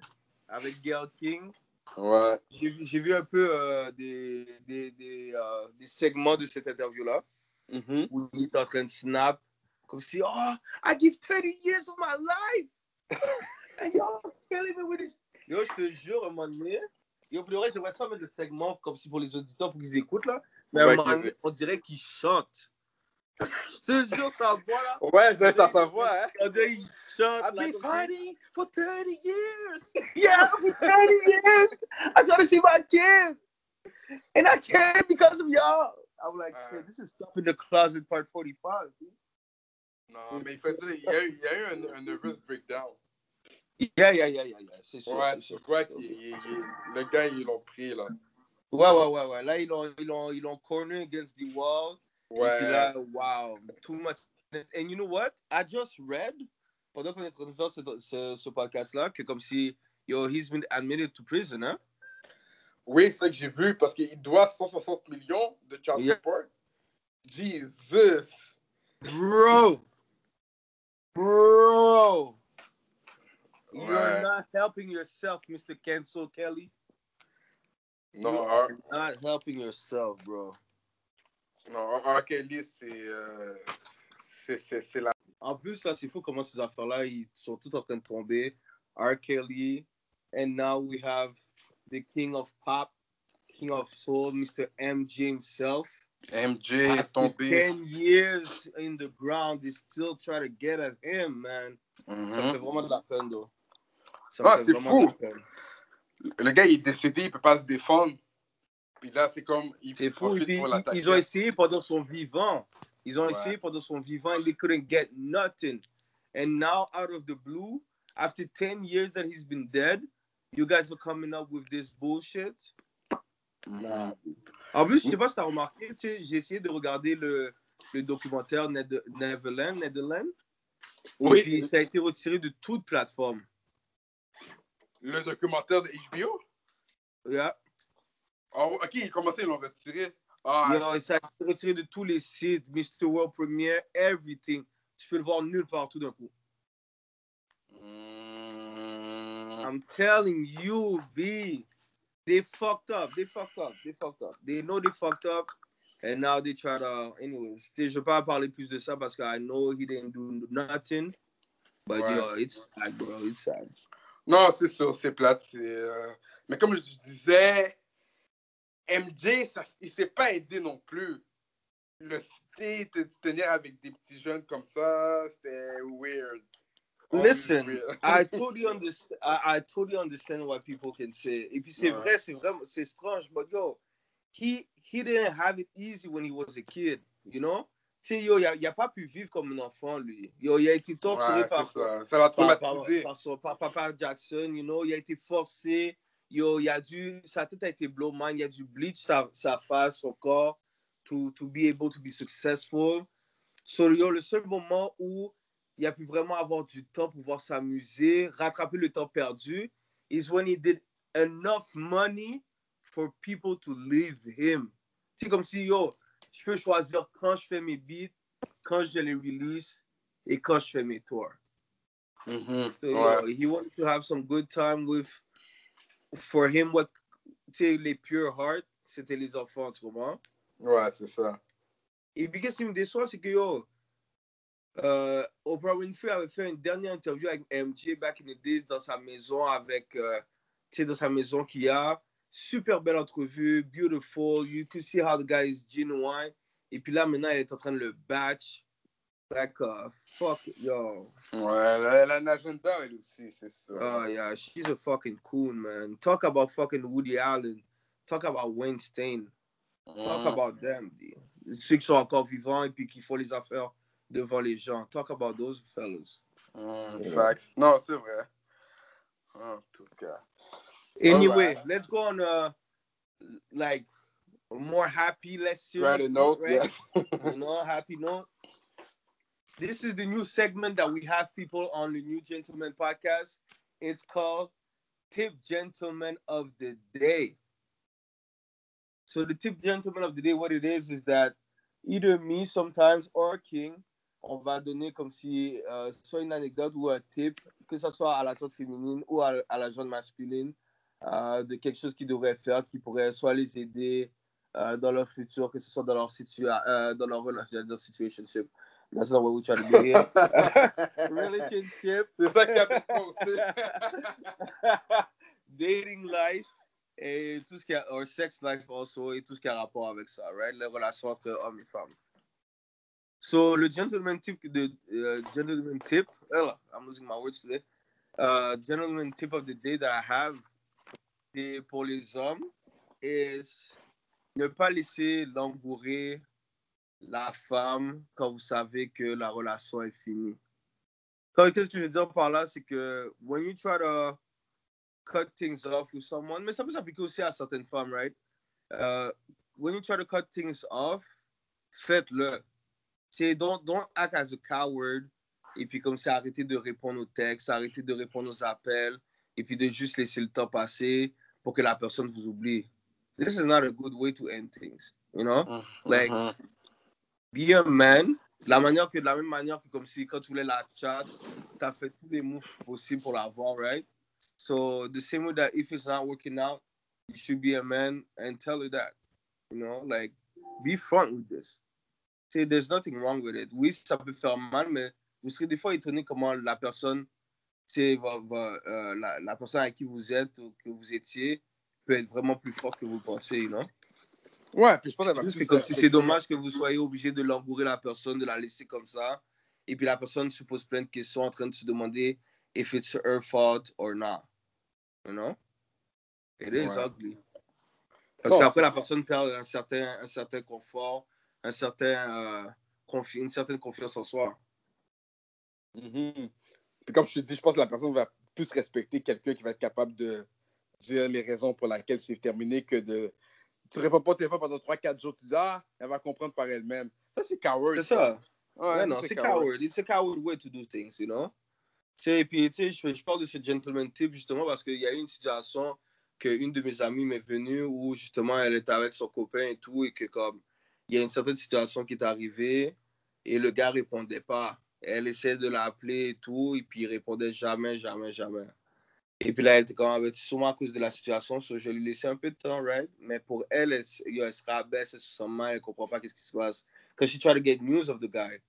avec Gail King. Ouais. J'ai vu- un peu euh, des, des, des, euh, des segments de cette interview-là Mhm. où il est en train de snap comme si, oh, I give 30 years of my life. And y'all killing me with this. Yo, je te jure, à un moment donné, yo, pour le reste, j'aimerais ça mettre le segment comme si pour les auditeurs, pour qu'ils écoutent, là. Mais à un Ouais, moment qu'ils donné, on dirait qu'ils chantent. Je te jure, ça voix, là. Ouais, je ça sa voix, hein. On dirait qu'ils chantent. I've been fighting for 30 years. Yeah, for 30 years. I try to see my kid. And I can't because of y'all. I'm like, Uh. shit, this is stuff in the closet part 45. dude. Non, mais il faisait, il y a eu, il y a eu un, un nervous breakdown. Yeah, yeah, yeah, yeah, yeah. C'est sûr. Ouais, tu vois il- le gars, ils l'ont pris, là. Ouais, ouais, ouais, ouais. Là, ils l'ont, ils l'ont, ils l'ont corner against the wall. Et puis Ouais. là, wow, too much. And you know what? I just read, pendant qu'on est en train de faire ce, ce, ce podcast-là, que comme si, yo, he's been admitted to prison, hein? Oui, c'est ça que j'ai vu, parce qu'il doit 160 millions de child Yeah. support. Jesus! Bro! Bro! You're not helping yourself, Mr. Cancel Kelly. Non, You are not helping yourself, bro. non, R. Kelly, c'est euh, c'est- c'est c'est la... En plus, là, c'est fou comment ces affaires-là, ils sont tous en train de tomber. R. Kelly, and now we have the king of pop, king of soul, Mr. MG himself. MJ est After tombé. 10 years in the ground, they still try to get at him, man. Mhm. Ça me fait vraiment de la peine, though. Ça Ah, me fait c'est fou. Le gars, il est décédé, il peut pas se défendre. Puis là, c'est comme, il C'est fou. pour ils, ont essayé pendant son vivant. Ils ont Ouais. essayé pendant son vivant they couldn't get nothing. And now, out of the blue, after 10 years that he's been dead, you guys are coming up with this bullshit? Mhm. En plus, je sais pas si tu as remarqué, j'ai essayé de regarder le, le documentaire Ned- Neverland, Netherland. Oui. Et puis, ça a été retiré de toute plateforme. Le documentaire de HBO? Yeah. Ah, ok, il commençait, ils l'ont retiré. Ah, Yo, ça a été retiré de tous les sites, Mr. World Premiere, everything. Tu peux le voir nulle part tout d'un coup. Mm. I'm telling you, B, they fucked up. They fucked up. They fucked up. They know they fucked up. And now they try to. Anyways, je vais pas parler plus de ça parce que I know he didn't do nothing. But Ouais. yo, it's sad, bro. It's sad. Non, c'est sûr, c'est plate. euh, Mais comme je disais, MJ, ça, il s'est pas aidé non plus. Le fit, de tenir avec des petits jeunes comme ça, c'était weird. Listen. I totally understand. I, I totally understand what people can say. Et puis c'est Ouais. vrai, c'est vraiment, c'est strange, but yo, he he didn't have it easy when he was a kid, you know? Tu sais, yo, il a, a pas pu vivre comme un enfant lui. Yo, il a été torturé Ouais, par, c'est ça. Ça l'a par, par, traumatisé. par son par papa Jackson, you know? Il a été forcé. Yo, il a dû, sa tête a été blow mind. Il a dû bleach sa, sa face, son corps, to to be able to be successful. So, yo, le seul moment où il a pu vraiment avoir du temps pour pouvoir s'amuser, rattraper le temps perdu, is when he did enough money for people to leave him. C'est comme si, yo, je peux choisir quand je fais mes beats, quand je les release et quand je fais mes tours. Mhm. So, Ouais. yo, he wanted to have some good time with, for him, what, les pure heart, c'était les enfants, tu comprends? Ouais, c'est ça. Et puis, qu'est-ce qui me déçoit, c'est que yo, euh, Oprah Winfrey avait fait une dernière interview avec MJ back in the days dans sa maison avec, euh, tu sais, dans sa maison qu'il y a. Super belle entrevue, beautiful. You could see how the guy is genuine. Et puis là, maintenant, elle est en train de le batch. Like, uh, fuck, yo. Ouais, elle a un agenda, elle aussi, c'est sûr. Oh, yeah, she's a fucking coon, man. Talk about fucking Woody Allen. Talk about Wayne Stein. Talk Mhm. about them. D. Ceux qui sont encore vivants et puis qui font les affaires devant les gens. Talk about those fellas. Mhm, Yeah. Facts. Non, c'est vrai. En tout cas. Anyway, Alright. let's go on a like more happy, less serious Right note, right? yes. you know, happy note. This is the new segment that we have people on the New Gentleman podcast. It's called Tip Gentleman of the Day. So the tip gentleman of the day, what it is, is that either me sometimes or King, on va donner comme si euh, soit une anecdote ou un tip, que ce soit à la sorte féminine ou à, à la jeune masculine, euh, de quelque chose qu'ils devraient faire qui pourrait soit les aider euh, dans leur futur, que ce soit dans leur, situa euh, dans leur situationship. That's not what we try to do here. Relationship, C'est ça qui a dating life et tout ce qui a, or sex life also, et tout ce qui a rapport avec ça, right? Les relations entre hommes et femmes. So, le gentleman tip, de, uh, gentleman tip, oh, I'm losing my words today. Uh, gentleman tip of the day that I have pour les hommes is ne pas laisser l'embourer la femme quand vous savez que la relation est finie. Qu'est-ce que je veux dire par là, c'est que when you try to cut things off with someone, mais ça peut s'appliquer aussi à certaines femmes, right? Uh, when you try to cut things off, faites-le. C'est don't, don't act as a coward et puis comme ça, arrêtez de répondre aux textes, arrêtez de répondre aux appels et puis de juste laisser le temps passer pour que la personne vous oublie. This is not a good way to end things, you know? Like, Mhm. be a man. De la manière que de la même manière que comme si quand tu voulais la chat, tu as fait tous les moves possibles pour l'avoir, right? So the same way that if it's not working out, you should be a man and tell her that. You know, like be front with this. Say there's nothing wrong with it. Oui, ça peut faire mal, mais vous serez des fois étonné comment la personne, c'est va, va, euh, la, la personne avec qui vous êtes ou que vous étiez peut être vraiment plus forte que vous pensez, you know? Ouais, puis je pense que comme si c'est dommage que vous soyez obligé de l'embourer la personne, de la laisser comme ça. Et puis la personne se pose plein de questions en train de se demander if it's her fault or not. You know? It is Ouais. ugly. Parce Bon, qu'après, c'est la personne perd un certain, un certain confort, un certain, euh, une certaine confiance en soi. Mhm. Puis comme je te dis, je pense que la personne va plus respecter quelqu'un qui va être capable de dire les raisons pour lesquelles c'est terminé que de. Tu réponds pas au téléphone pendant 3-4 jours, tu dis Ah, elle va comprendre par elle-même. Ça, c'est coward. C'est ça. Ouais, non, c'est coward. It's a coward way to do things, you know? Sais, puis, tu sais, je, je parle de ce gentleman tip justement parce qu'il y a eu une situation qu'une de mes amies m'est venue où justement elle était avec son copain et tout et que comme il y a une certaine situation qui est arrivée et le gars répondait pas. Elle essayait de l'appeler et tout et puis il répondait jamais, jamais, jamais. Et puis là, elle était comme, sûrement à cause de la situation, je lui laissais un peu de temps, right? Mais pour elle, elle, yo, elle se rabaisse, elle se sent mal, elle comprend pas qu'est-ce qui se passe. Because she tried to get news of the guy.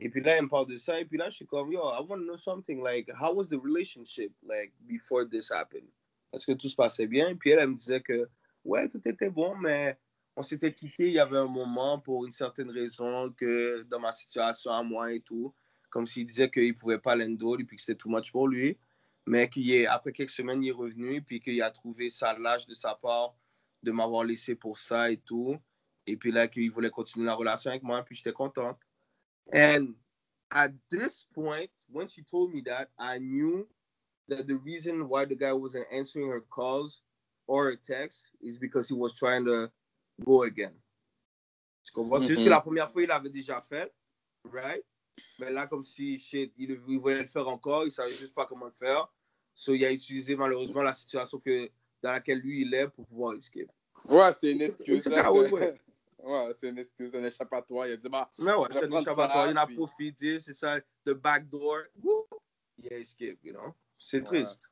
Et puis là, elle me parle de ça. Et puis là, je suis comme, yo, I want to know something. Like, how was the relationship, like, before this happened? Est-ce que tout se passait bien? Et puis elle, elle me disait que ouais, tout était bon, mais on s'était quitté. Il y avait un moment pour une certaine raison que dans ma situation à moi et tout, comme s'il disait qu'il ne pouvait pas l'endo et puis que c'était too much pour lui. Mais qu'après quelques semaines, il est revenu puis qu'il a trouvé ça lâche de sa part de m'avoir laissé pour ça et tout. Et puis là, qu'il voulait continuer la relation avec moi, puis j'étais content. And at this point, when she told me that, I knew that the reason why the guy wasn't answering her calls or her texts is because he was trying to go again. Tu comprends? C'est juste Mhm. que la première fois, il l'avait déjà fait, right? Mais là, comme si shit, il, il voulait le faire encore, il savait juste pas comment le faire. So, il a utilisé malheureusement la situation que, dans laquelle lui, il est pour pouvoir escape. Ouais, c'est une excuse. ouais, c'est- ouais. Ouais, c'est une excuse, un échappatoire. Il a dit, bah, Mais ouais, c'est prendre l'échappatoire. ça, Il en a puis- profité, c'est ça, the back door. Woo! Il a escape, you know? C'est triste.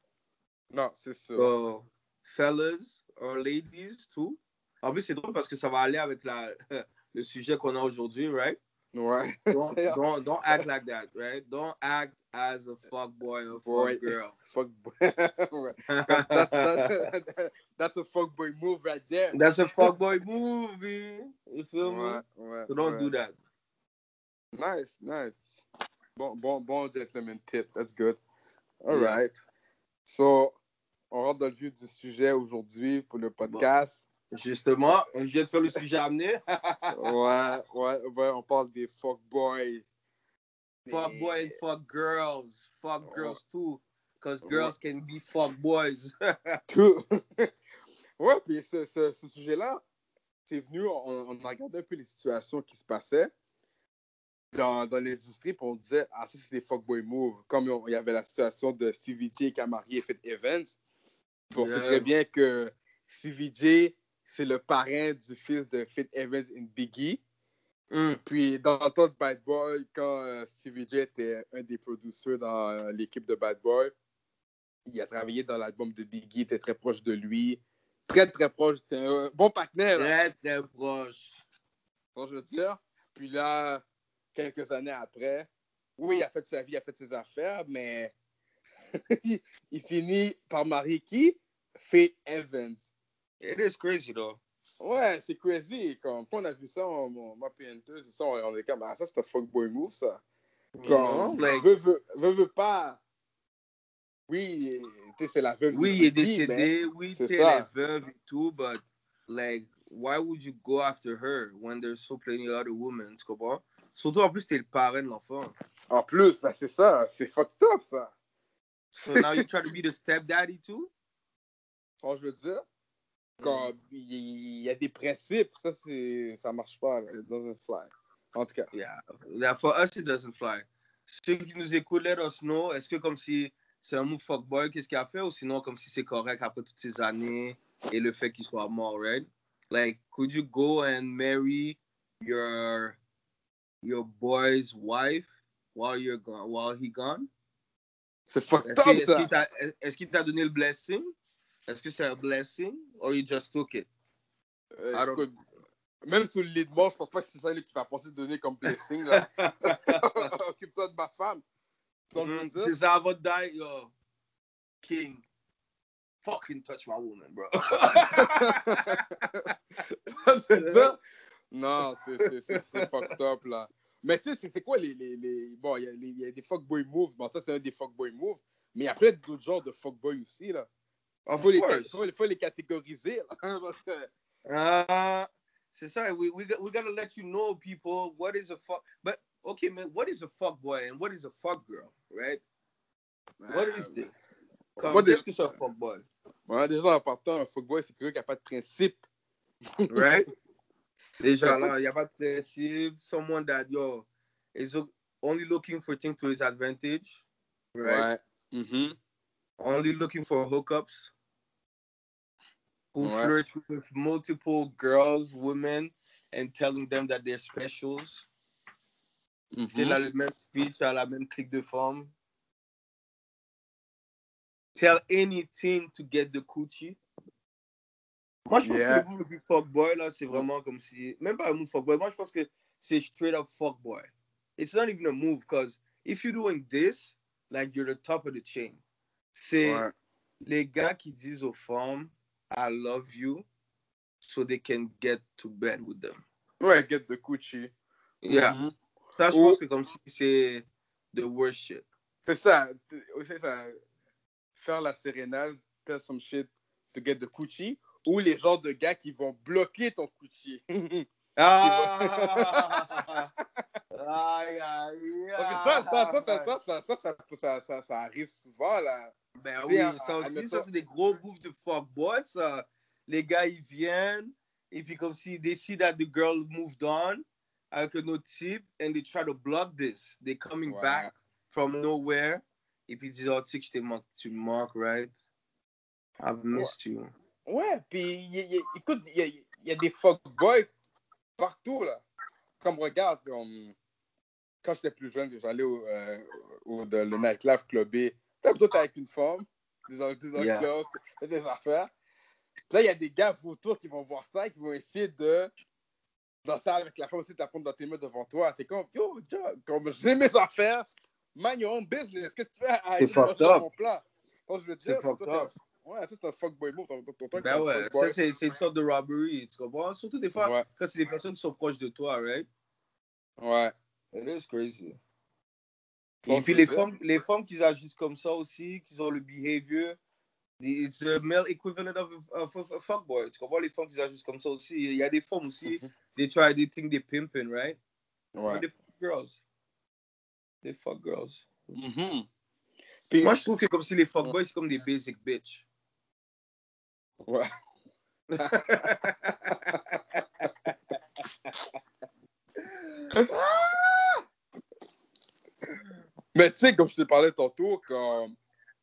non, c'est ça. So, fellas or ladies too. En plus, c'est drôle parce que ça va aller avec la, le sujet qu'on a aujourd'hui, right? Ouais. Don't, don't, don't act like that, right? Don't act as a fuck boy or fuck girl. Fuck boy. Ouais. That- that- that- that's a fuck boy move right there. That's a fuck boy movie. You feel me? Ouais, ouais, So don't do that. Nice, nice. Bon, bon, bon gentleman tip. That's good. All Yeah. right. So, on rentre dans le vif du sujet aujourd'hui pour le podcast. Justement, je viens de faire le sujet amené. ouais, ouais, ouais, on parle des fuck boys. fuck boy and fuck girls. Fuck girls too. Because girls can be fuck boys. Tout. ouais, puis ce, ce, ce sujet-là, c'est venu, on, on a regardé un peu les situations qui se passaient dans, dans l'industrie, puis on disait, ah, ça, c'est des fuckboy moves. Comme on- il y avait la situation de CVJ qui a marié Fit Evans. Puis on sait Yeah. très bien que CVJ, c'est le parrain du fils de Fit Evans et Biggie. Mm. Puis dans le temps de Bad Boy, quand euh, CVJ était un des producteurs dans euh, l'équipe de Bad Boy, il a travaillé dans l'album de Biggie, était très proche de lui. Très, très proche. C'était un bon partenaire, là, Très, très proche. ça, je veux dire? Puis là, quelques années après, oui, il a fait sa vie, il a fait ses affaires, mais il, il finit par marier qui? Faith Evans. It is crazy though. Ouais, c'est crazy. Comme, quand on a vu ça, on, on, moi et Hunter, c'est ça, on, on est comme, ah, ça, c'est un fuckboy move, ça. You Comme, know, like, veut, veut, veut, veut pas. Oui, c'est la veuve. oui, il est décédé, oui, c'est est veuve et tout, but like, why would you go after her when there's so plenty other women, tu comprends? Surtout en plus, t'es le parrain de l'enfant. En plus, ben, c'est ça, c'est fucked up, ça. So now you try to be the stepdaddy too? Quand je veux dire, comme, il y, a des principes, ça, c'est, ça marche pas, là, it doesn't fly. En tout cas, Yeah. yeah. For us, it doesn't fly. Ceux qui nous écoutent, let us know. Est-ce que comme si c'est un move fuckboy, qu'est-ce qu'il a fait, ou sinon comme si c'est correct après toutes ces années et le fait qu'il soit mort, right? Like, could you go and marry your your boy's wife while you're gone, while he gone? c'est fucked up, ça. est-ce qu'il t'a donné le blessing? Est-ce que c'est un blessing or you just took it? Euh, I écoute, même sur le lit de mort, je pense pas que c'est ça qui va penser donner comme blessing. Occupe-toi de ma femme. Mm, C'est ça, avant de die, yo, King, fucking touch my woman, bro. non, c'est- fucked up, là. Mais tu sais, c'est- quoi les, les, les- Bon, il y, a les- il y a des fuckboy moves. Bon, ça, c'est un des fuckboy moves. Mais il y a plein d'autres genres de fuckboy aussi, là. Il Of faut, faut, faut les catégoriser, là. Parce que- Uh, c'est ça, we, we, we gotta let you know, people, what is a fuck. But, okay, man, what is a fuck boy and what is a fuck girl, right? What is this? Comme, Moi, qu'est-ce déjà, que c'est un fuck boy, ouais, déjà, en partant, un fuckboy, c'est quelqu'un qui n'a pas de principe. right? Déjà là, il n'y a pas de principe. Someone that, yo, is only looking for things to his advantage, right? Ouais. Mhm. only looking for hookups, who Ouais. flirt with multiple girls, women, and telling them that they're specials. C'est Mhm. la même speech à la même clique de femmes. Tell anything to get the coochie. Moi, je pense Yeah. que le plus fuckboy, là, c'est vraiment comme si. Même pas un move fuckboy. Moi, je pense que c'est straight up fuckboy. It's not even a move, because if you're doing this, like you're the top of the chain. C'est Ouais. les gars qui disent aux femmes, I love you, so they can get to bed with them. Ouais, get the coochie. Yeah. Mhm. Ça, je Ou- pense que comme si c'est the worst shit. C'est ça. C'est ça. Faire la sérénade, tell some shit to get the coochie. Ou les genres de gars qui vont bloquer ton coochie. Ah! Ça, ça, ça, ça, ça, ça, ça, ça, ça, ça arrive souvent, là. Ben oui, à- ça aussi, ça c'est des gros moves de fuckboy, ça. Les gars, ils viennent, et puis comme s'ils décident that the girl moved on avec un autre type, and they try to block this. They coming Ouais. back from nowhere, et puis ils disent, oh, tu sais que tu me manques, right? I've missed you. Ouais, puis écoute, il y y a des fuckboys partout, là. Comme regarde, on- quand j'étais plus jeune, j'allais au, euh, au de, le nightlife clubé. T'as plutôt avec une femme, des dans des Yeah. affaires. Puis là, il y a des gars autour qui vont voir ça et qui vont essayer de danser avec la femme aussi, de la prendre dans tes mains devant toi. T'es comme, yo, John, comme j'ai mes affaires, mind your own business. Qu'est-ce que tu fais à C'est up. mon plat? Donc, je veux C'est dire, fucked toi, up. t'es- Ouais, ça, c'est un fuckboy move. Ben ouais, ça c'est c'est une sorte de robbery, tu comprends? Surtout des fois, Ouais. quand c'est des personnes qui sont proches de toi, right? Ouais. It is crazy. Et puis les femmes, les femmes qui agissent comme ça aussi, qui ont le behavior, it's the male equivalent of a, of a- fuckboy. Tu comprends? Les femmes qui agissent comme ça aussi. Il y a des femmes aussi, they try, they think they pimping, right? Ouais. They fuck girls. They fuck girls. Mhm. Puis, Moi, je trouve que comme si les fuckboys, c'est comme des basic bitch. ouais. Mais tu sais, comme je te parlais tantôt, comme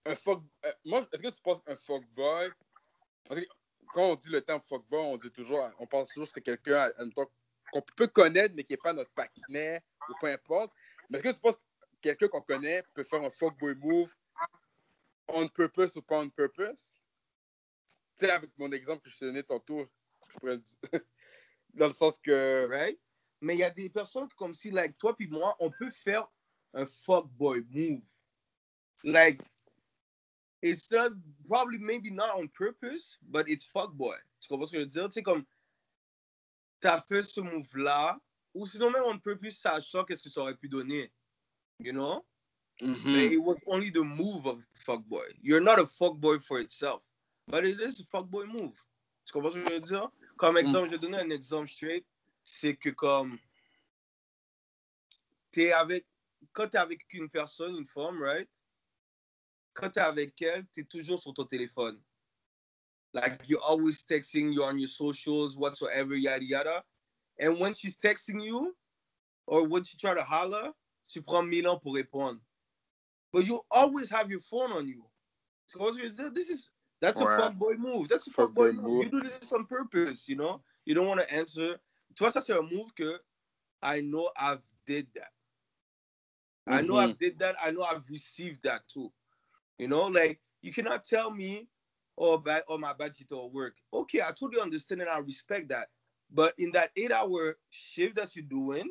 un fuck. euh, moi, est-ce que tu penses qu'un fuckboy. Parce quand on dit le terme fuckboy, on dit toujours, on pense toujours que c'est quelqu'un qu'on peut connaître, mais qui n'est pas notre partenaire, ou peu importe. Mais est-ce que tu penses que quelqu'un qu'on connaît peut faire un fuckboy move on purpose ou pas on purpose? Tu sais, avec mon exemple que je te donnais tantôt, je pourrais le dire. Dans le sens que. right? Mais il y a des personnes comme si, like, toi puis moi, on peut faire un fuckboy move. Like, it's not, probably maybe not on purpose, but it's fuckboy. Tu comprends ce que je veux dire? Tu sais, comme, t'as fait ce move-là, ou sinon même on purpose, sachant qu'est-ce que ça aurait pu donner. You know? Hmm. But it was only the move of fuckboy. You're not a fuckboy for itself, but it is a fuckboy move. Tu comprends ce que je veux dire? Comme exemple, je vais donner un exemple straight. C'est que comme t'es avec quand t'es avec une personne, une femme, right? Quand t'es avec elle, t'es toujours sur ton téléphone. Like you're always texting, you're on your socials, whatsoever, yada yada. And when she's texting you, or when she try to holler, tu prends mille ans pour répondre. But you always have your phone on you. Do- this is that's Ouais. a fuckboy move. That's a Fuckboy fuckboy move. move. You do this on purpose, you know? You don't want to answer. Tu vois, ça c'est un move que I know I've did that. I know Mhm. I've did that. I know I've received that too. You know, like you cannot tell me, oh, bad, oh my bad, to work. Okay, I totally understand and I respect that. But in that eight-hour shift that you're doing,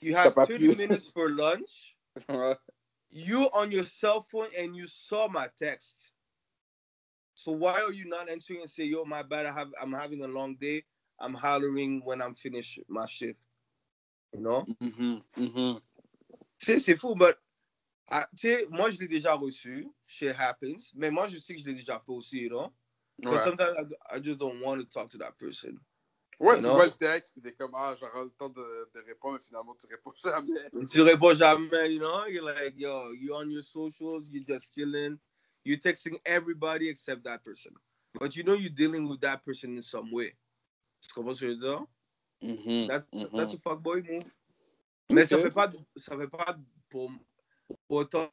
you have pas 30 pu. minutes for lunch. You on your cell phone and you saw my text. So why are you not answering and say, "Yo, my bad. I have. I'm having a long day. I'm hollering when I'm finished my shift." You know. Mhm, mhm. Sais, c'est fou, but ah, tu sais, moi je l'ai déjà reçu. Shit happens. Mais moi je sais que je l'ai déjà fait aussi, you know? Ouais. sometimes I, I just don't want to talk to that person. Ouais, You tu know? vois le texte, puis t'es comme, ah, j'aurai le temps de, de répondre, mais finalement, tu réponds jamais. Tu réponds jamais, you know? You're like, yo, you on your socials, you're just chilling. You're texting everybody except that person. But you know you're dealing with that person in some way. Tu comprends ce que je veux dire? Mhm, That's, mhm. that's a fuckboy move. Mais ça Ok. fait pas, ça fait pas pour, autant.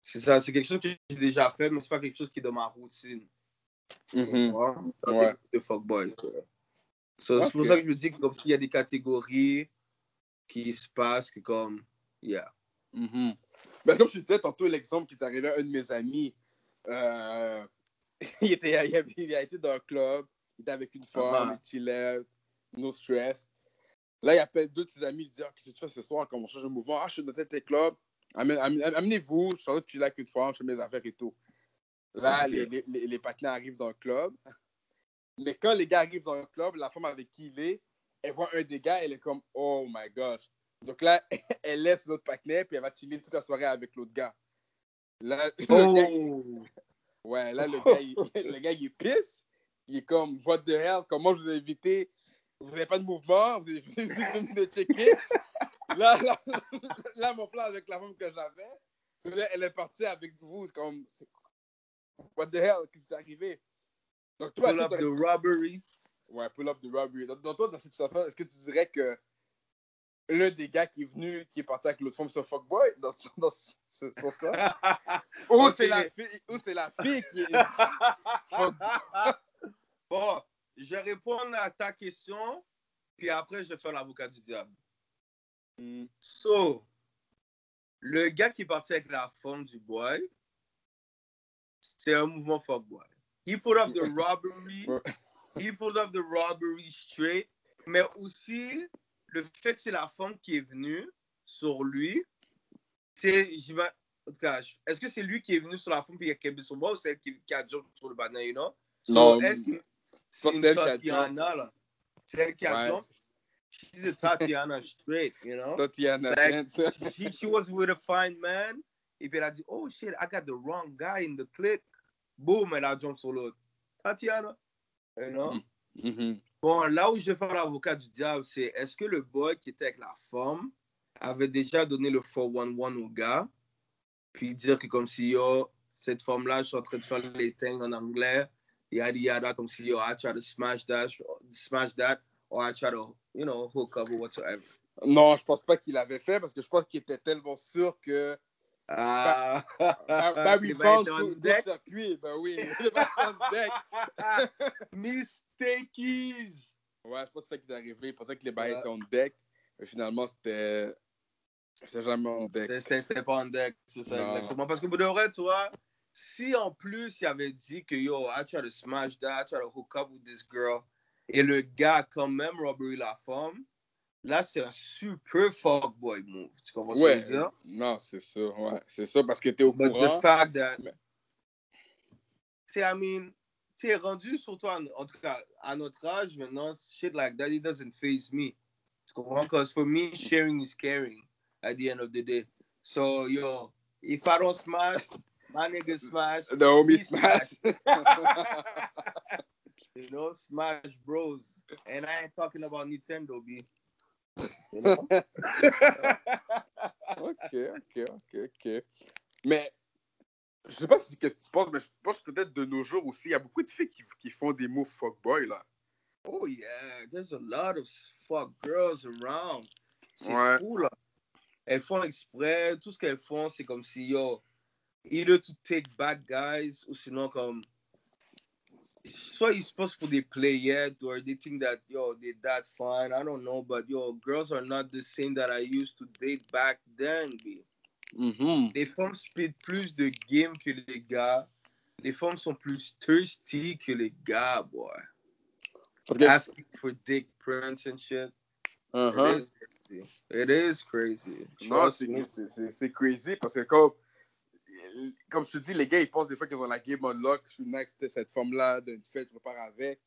C'est ça, c'est quelque chose que j'ai déjà fait, mais c'est pas quelque chose qui est dans ma routine. Ouais. Ça, Ouais. c'est de fuckboy. ça. So, C'est pour ça que je me dis que comme s'il y a des catégories qui se passent, que comme, yeah. Mhm. Ben, comme je te disais tantôt, l'exemple qui est arrivé à un de mes amis, euh, il, était, il, avait- il a été dans un club, il était avec une femme, Ah. il chillait, no stress. Là, il appelle deux de ses amis, il dit Ah, Qu'est-ce que tu fais ce soir Comme on change de mouvement? Ah, je suis dans tel club. Amenez-vous, je suis en train de chiller avec une femme, je fais mes affaires et tout. Là, les, les, arrivent dans le club. Mais quand les gars arrivent dans le club, la femme avec qui il est, elle voit un des gars, elle est comme Oh my gosh. Donc là, elle laisse l'autre partenaire, puis elle va chiller toute la soirée avec l'autre gars. Là, le gars, il- Oh! Ouais, là, le gars, il, le gars, il pisse. Il est comme, what the hell, comment je vous ai invité? Vous n'avez pas de mouvement, vous avez venu de checker? Là, là, là, mon plan avec la femme que j'avais, elle est partie avec vous. C'est comme, what the hell, qu'est-ce qui est arrivé? Donc, toi, Pull up the robbery. Ouais, pull up the robbery. Donc, toi, dans cette situation, est-ce que tu dirais que l'un des gars qui est venu, qui est parti avec l'autre femme, c'est un fuckboy dans, dans ce ce sens-là? Ou c'est la, la fille qui est? Bon, je vais répondre à ta question, puis après, je vais faire l'avocat du diable. Hmm. So, le gars qui est parti avec la femme du boy, c'est un mouvement fuckboy. He put up the robbery, he put up the robbery straight, mais aussi le fait que c'est la femme qui est venue sur lui, c'est, en tout cas, est-ce que c'est lui qui est venu sur la femme puis qui a sur moi ou c'est elle qui, qui a jump sur le banane, you know? So, Non, ça, c'est elle qui a Tatiana, là? C'est elle qui a Ouais. jump? She's a Tatiana straight, you know? Tatiana Like, she, she was with a fine man. Et puis elle a dit, oh shit, I got the wrong guy in the clique. Boom, elle a jump sur l'autre. Tatiana. You know? Mhm. Bon, là où je vais faire l'avocat du diable, c'est est-ce que le boy qui était avec la femme avait déjà donné le 411 au gars, puis dire que comme si, cette femme-là, je suis en train de faire les things en anglais, yada yada, comme si, yo, I try to smash that, smash that, or I try to, you know, hook up or whatsoever. Non, je pense pas qu'il l'avait fait parce que je pense qu'il était tellement sûr que Ah, Ba- Barry Il va Bonds être on court deck. circuit. Ben oui. Mistakies! Ouais, je pense que c'est ça qui est arrivé. Il pensait que les bails étaient on deck. Mais finalement, c'était. C'était jamais on deck. C'était pas en deck, c'est ça, Non. exactement. Parce que pour de vrai, tu vois, si en plus il avait dit que yo, I try to smash that, I try to hook up with this girl, et le gars quand même robbery la femme, là c'est un super fuckboy move. Tu comprends ce que je Ouais, veux dire? non, c'est ça. Ouais, c'est ça parce que t'es au But courant. the fact that. Mais- I mean, sais, rendu surtout en, en tout cas à notre âge maintenant, shit like that, it doesn't phase me. Tu comprends? Because for me, sharing is caring at the end of the day. So, yo, if I don't smash, my nigga smash. The homie he smash. you know, smash bros. And I ain't talking about Nintendo, B. Ok, ok, ok, ok. Mais je sais pas si qu'est-ce que tu penses, mais je pense que peut-être de nos jours aussi, il y a beaucoup de filles qui, qui font des moves fuckboy là. Oh yeah, there's a lot of fuck girls around. C'est Ouais. fou là. Elles font exprès, tout ce qu'elles font, c'est comme si yo, either to take back guys ou sinon comme ils se passent pour des players or they think that yo they're that fine. I don't know, but yo, girls are not the same that I used to date back then. B. Mhm. Les femmes spit plus de game que les gars. Les femmes sont plus thirsty que les gars, boy. Que, Asking for dick prints and shit. Uh-huh. It is crazy. It is crazy. Non, c'est c'est- c'est- c'est crazy parce que comme, comme je te dis, les gars, ils pensent des fois qu'ils ont la game unlock. Je suis de cette femme-là, d'une fête, je repars avec.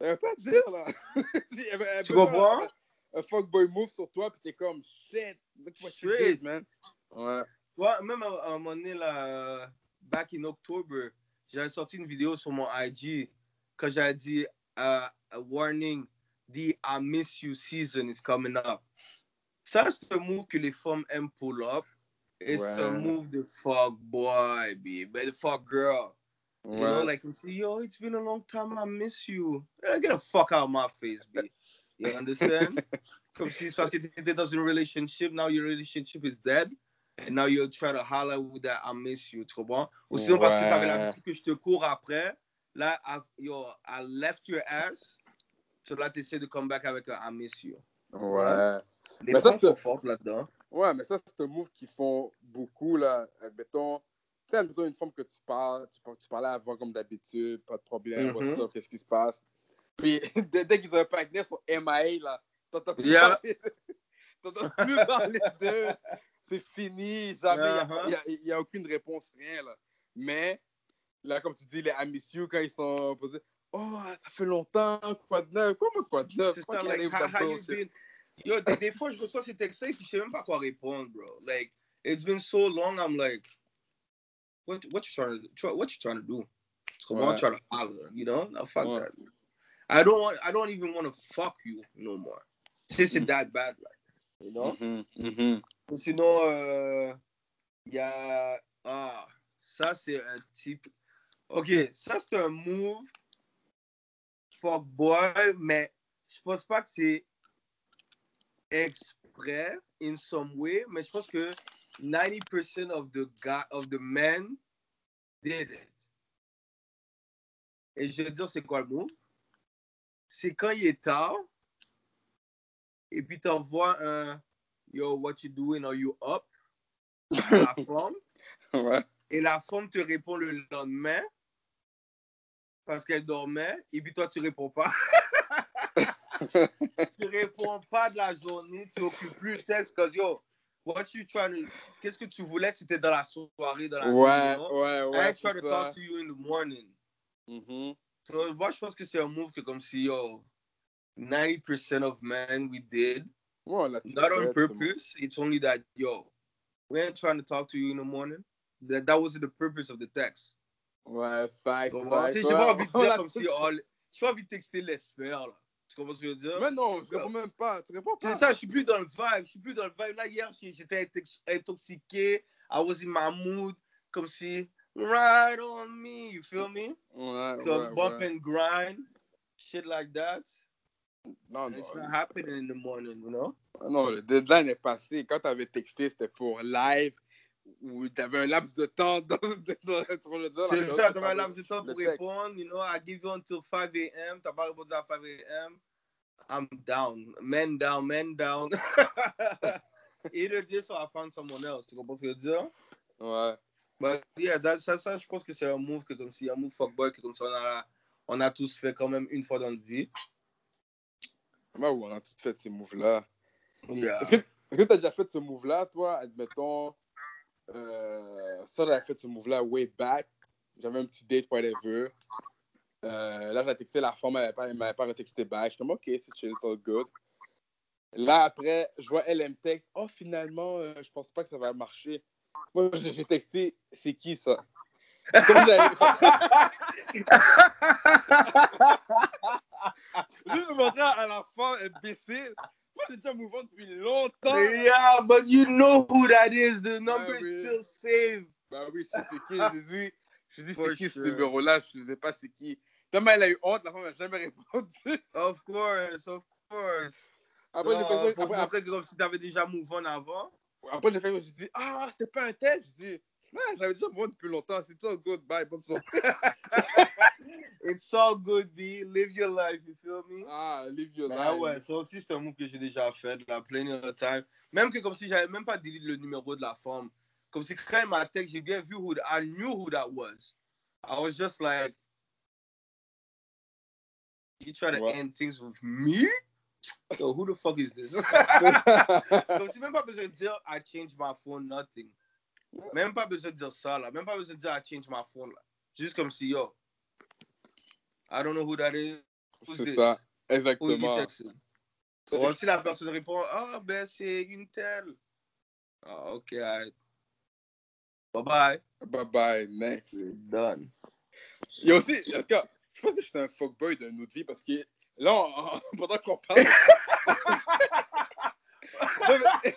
Ça veut pas dire, là. Un Tu comprends? Un, un fuckboy move sur toi, puis t'es comme, shit, look what you did, man. Ouais. Ouais, même à, à un moment donné, là, back in October, j'avais sorti une vidéo sur mon IG quand j'avais dit euh, a warning, the I miss you season is coming up. Ça, c'est un move que les femmes aiment pull up. C'est un Ouais. move the fuck boy, but the fuck girl. You know, like, and say, yo, it's been a long time, I miss you. Get the fuck out of my face, B. You understand? C'est parce que t'étais dans relationship, now your relationship is dead. And now you'll try to holler with that I miss you, tu comprends? Ou sinon parce que t'avais l'habitude que je te cours après, là, I've- yo, I left your ass, so là, t'essaies de come back avec un I miss you. Ouais. Les Mais ça, sont fortes là-dedans. Ouais, mais ça, c'est un move qu'ils font beaucoup, là. Admettons, admettons une femme que tu parles, tu, tu parlais avant comme d'habitude, pas de problème, what's up, qu'est-ce qui se passe? Puis, dès, dès qu'ils ont un partenaire sur MIA, là, T'entends plus, Yeah. plus parler d'eux. C'est fini. Jamais. Il Uh-huh. n'y a, aucune réponse, rien. Là. Mais, là, comme tu dis, les I miss you, quand ils sont posés. Oh, ça fait longtemps. Quoi de neuf? Comment quoi de neuf? Quoi qu'il arrive how, how you been? Yo, des, des fois, je reçois ces textes et puis je sais même pas quoi répondre, bro. Like, it's been so long, I'm like, what, what you trying to, try, what you trying to do? Ouais. I'm trying to holler, you know? No, fuck Ouais. that. I don't want, I don't even want to fuck you no more. This is that bad, like, you know? Mhm, mhm. Sinon, euh, il y a, ah, ça c'est un type, ok, ça c'est un move fuck boy, mais je pense pas que c'est exprès in some way, mais je pense que 90% of the guy, of the men did it. Et je vais te dire c'est quoi le move? C'est quand il est tard, et puis t'envoies un Yo, what you doing? Are you up? à la femme, Ouais. et la femme te répond le lendemain parce qu'elle dormait, et puis toi tu réponds pas. tu réponds pas de la journée, tu occupes plus le texte, cause yo, what you trying to, qu'est-ce que tu voulais? C'était dans la soirée, dans la nuit, Ouais, you know? ouais, I ouais. ain't trying to talk to you in the morning. Mhm. So, moi, je pense que c'est un move que comme si, yo, 90% of men we did, Ouais, tout not on purpose. It's only that, yo, we ain't trying to talk to you in the morning. That, that wasn't the purpose of the text. Ouais, Tu sais, ouais, J'ai pas envie de dire comme si, oh, j'ai pas envie de texter l'espère, là. Tu comprends ce que je veux dire? Mais non, je réponds même pas. Tu réponds pas. C'est ça, je suis plus dans le vibe. Je suis plus dans le vibe. Là, hier, j'étais intox- intoxiqué. I was in my mood. Comme si, ride on me. You feel me? Ouais, Comme ouais, bump ouais. and grind. Shit like that. Non, non. it's not happening in the morning, you know? Non, le deadline est passé. Quand tu avais texté, c'était pour live où tu avais un laps de temps dans, dans. C'est ça, chose, t'avais un laps de temps pour répondre. You know, I give you until 5 a.m. T'as pas répondu à 5 a.m. I'm down. Men down, men down. Either this or I found someone else. Tu comprends ce que je veux dire? Ouais. But yeah, that, ça, ça, je pense que c'est un move que comme si, un move fuckboy que comme ça, on a, on a tous fait quand même une fois dans notre vie. Ouais, ouais, on a tous fait ces moves-là. Yeah. Est-ce que tu as déjà fait ce move-là, toi? Admettons, euh, ça, j'avais fait ce move-là way back. J'avais un petit date, whatever. Euh, là, j'ai texté la femme, elle m'avait pas, elle m'avait pas retexté back. Je suis comme, OK, c'est chill, c'est all good. Là, après, je vois elle, elle me texte, oh, finalement, euh, je pense pas que ça va marcher. Moi, j'ai texté, c'est qui ça? Comme Je me montrer à la femme, j'ai déjà mouvant depuis longtemps. Yeah, but you know who that is. The number oui. is still saved. Bah oui, je c'est qui. Je dis, je dis c'est qui ce sure. numéro-là, je ne sais pas c'est qui. Tellement elle a eu honte, la femme n'a jamais répondu. Of course, of course. Après, j'ai fait comme si t'avais déjà move on avant. après, j'ai fait, j'ai dit, ah, c'est pas un tel. Je dis, ouais, j'avais déjà mouvant depuis longtemps, c'est ça, good, bye, bonne soirée. It's all good, B. Live your life, you feel me? Ah, live your Ah life. ouais, ça aussi, c'est un move que j'ai déjà fait, là, plenty of time. Même que comme si j'avais même pas delete le numéro de la femme. Comme si quand elle m'a texte, j'ai bien vu who, I knew who that was. I was just like, you try to Ouais. end things with me? So who the fuck is this? Comme si même pas besoin de dire I changed my phone, nothing. Même pas besoin de dire ça là. Même pas besoin de dire I changed my phone là. Juste comme si yo. I don't know who that is. C'est ça, exactement. Ou si la personne répond Ah ben c'est une telle. Ah ok, alright. Bye bye. Bye bye, next. C'est done. Il y a aussi, est-ce que, je pense que j'étais un fuckboy d'une autre vie parce que là, on- on- pendant qu'on parle. Non, mais-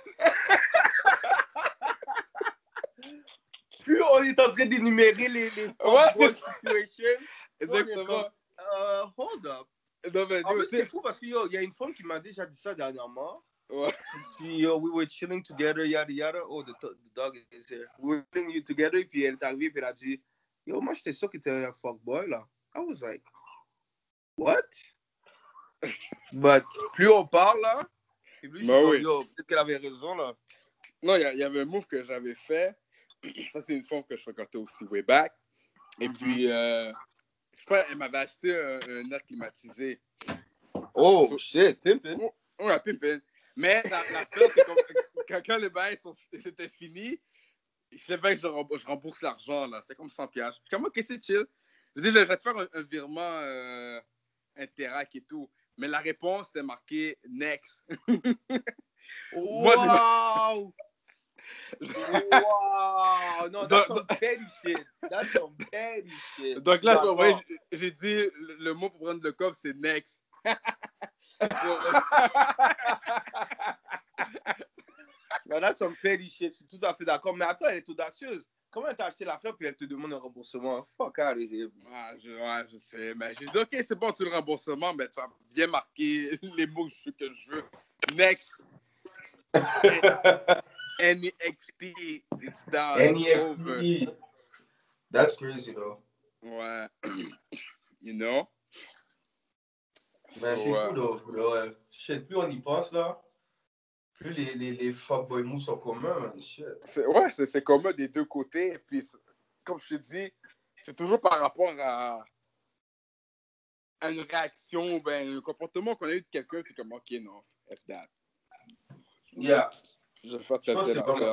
Plus on est en train d'énumérer les, Ouais, situations. Exactement. Euh, hold up. Sais- c'est fou parce qu'il y a une femme qui m'a déjà dit ça dernièrement. Ouais. Si yo, we were chilling together, yada yada. Oh, the, the dog is here. We were chilling you together, puis elle est arrivée, puis elle a dit Yo, moi, j'étais sûr que t'étais un fuckboy, là. I was like, What? But plus on parle, là, et plus je Bah comme, oui. Yo, peut-être qu'elle avait raison, là. Non, il y, y avait un move que j'avais fait. Ça, c'est une femme que je fréquentais aussi way back. Et puis, euh, je crois qu'elle m'avait acheté un, un air climatisé. Oh, shit, pimpin'. Ouais, pimpin. Mais la, la c'est comme, quand, quand les bails c'était fini, je pas que je, rembourse, l'argent, là. C'était comme 100 piastres. Je suis comme, ok, c'est chill. Je dis, je vais te faire un, un virement euh, Interac et tout. Mais la réponse, c'était marqué next. Moi, j'ai- Wow! wow! No, that's Donc- some petty shit. That's some petty shit. Donc là, Je j'ai dit, le, mot pour prendre le coffre, c'est next. No, that's some petty shit. Je suis tout à fait d'accord. Mais attends, elle est audacieuse. Comment elle t'a acheté l'affaire puis elle te demande un remboursement? Fuck here. Ah, je, ouais, je sais. Mais j'ai dit, OK, c'est bon, tu le remboursement, mais tu as bien marqué les mots je, que je veux. Next. NXT, it's down. it's over. NEXT. That's crazy, though. Ouais. You know? Ben, So, c'est euh, fou, ouais. Shit, plus on y pense, là, plus les, les, les fuckboy moves sont communs, man. Shit. c'est- ouais, c'est c'est commun des deux côtés. Et puis, c'est- comme je te dis, c'est toujours par rapport à, à une réaction, ben, un comportement qu'on a eu de quelqu'un, es comme, OK, non, F that. Yeah. Je vais faire Je pense que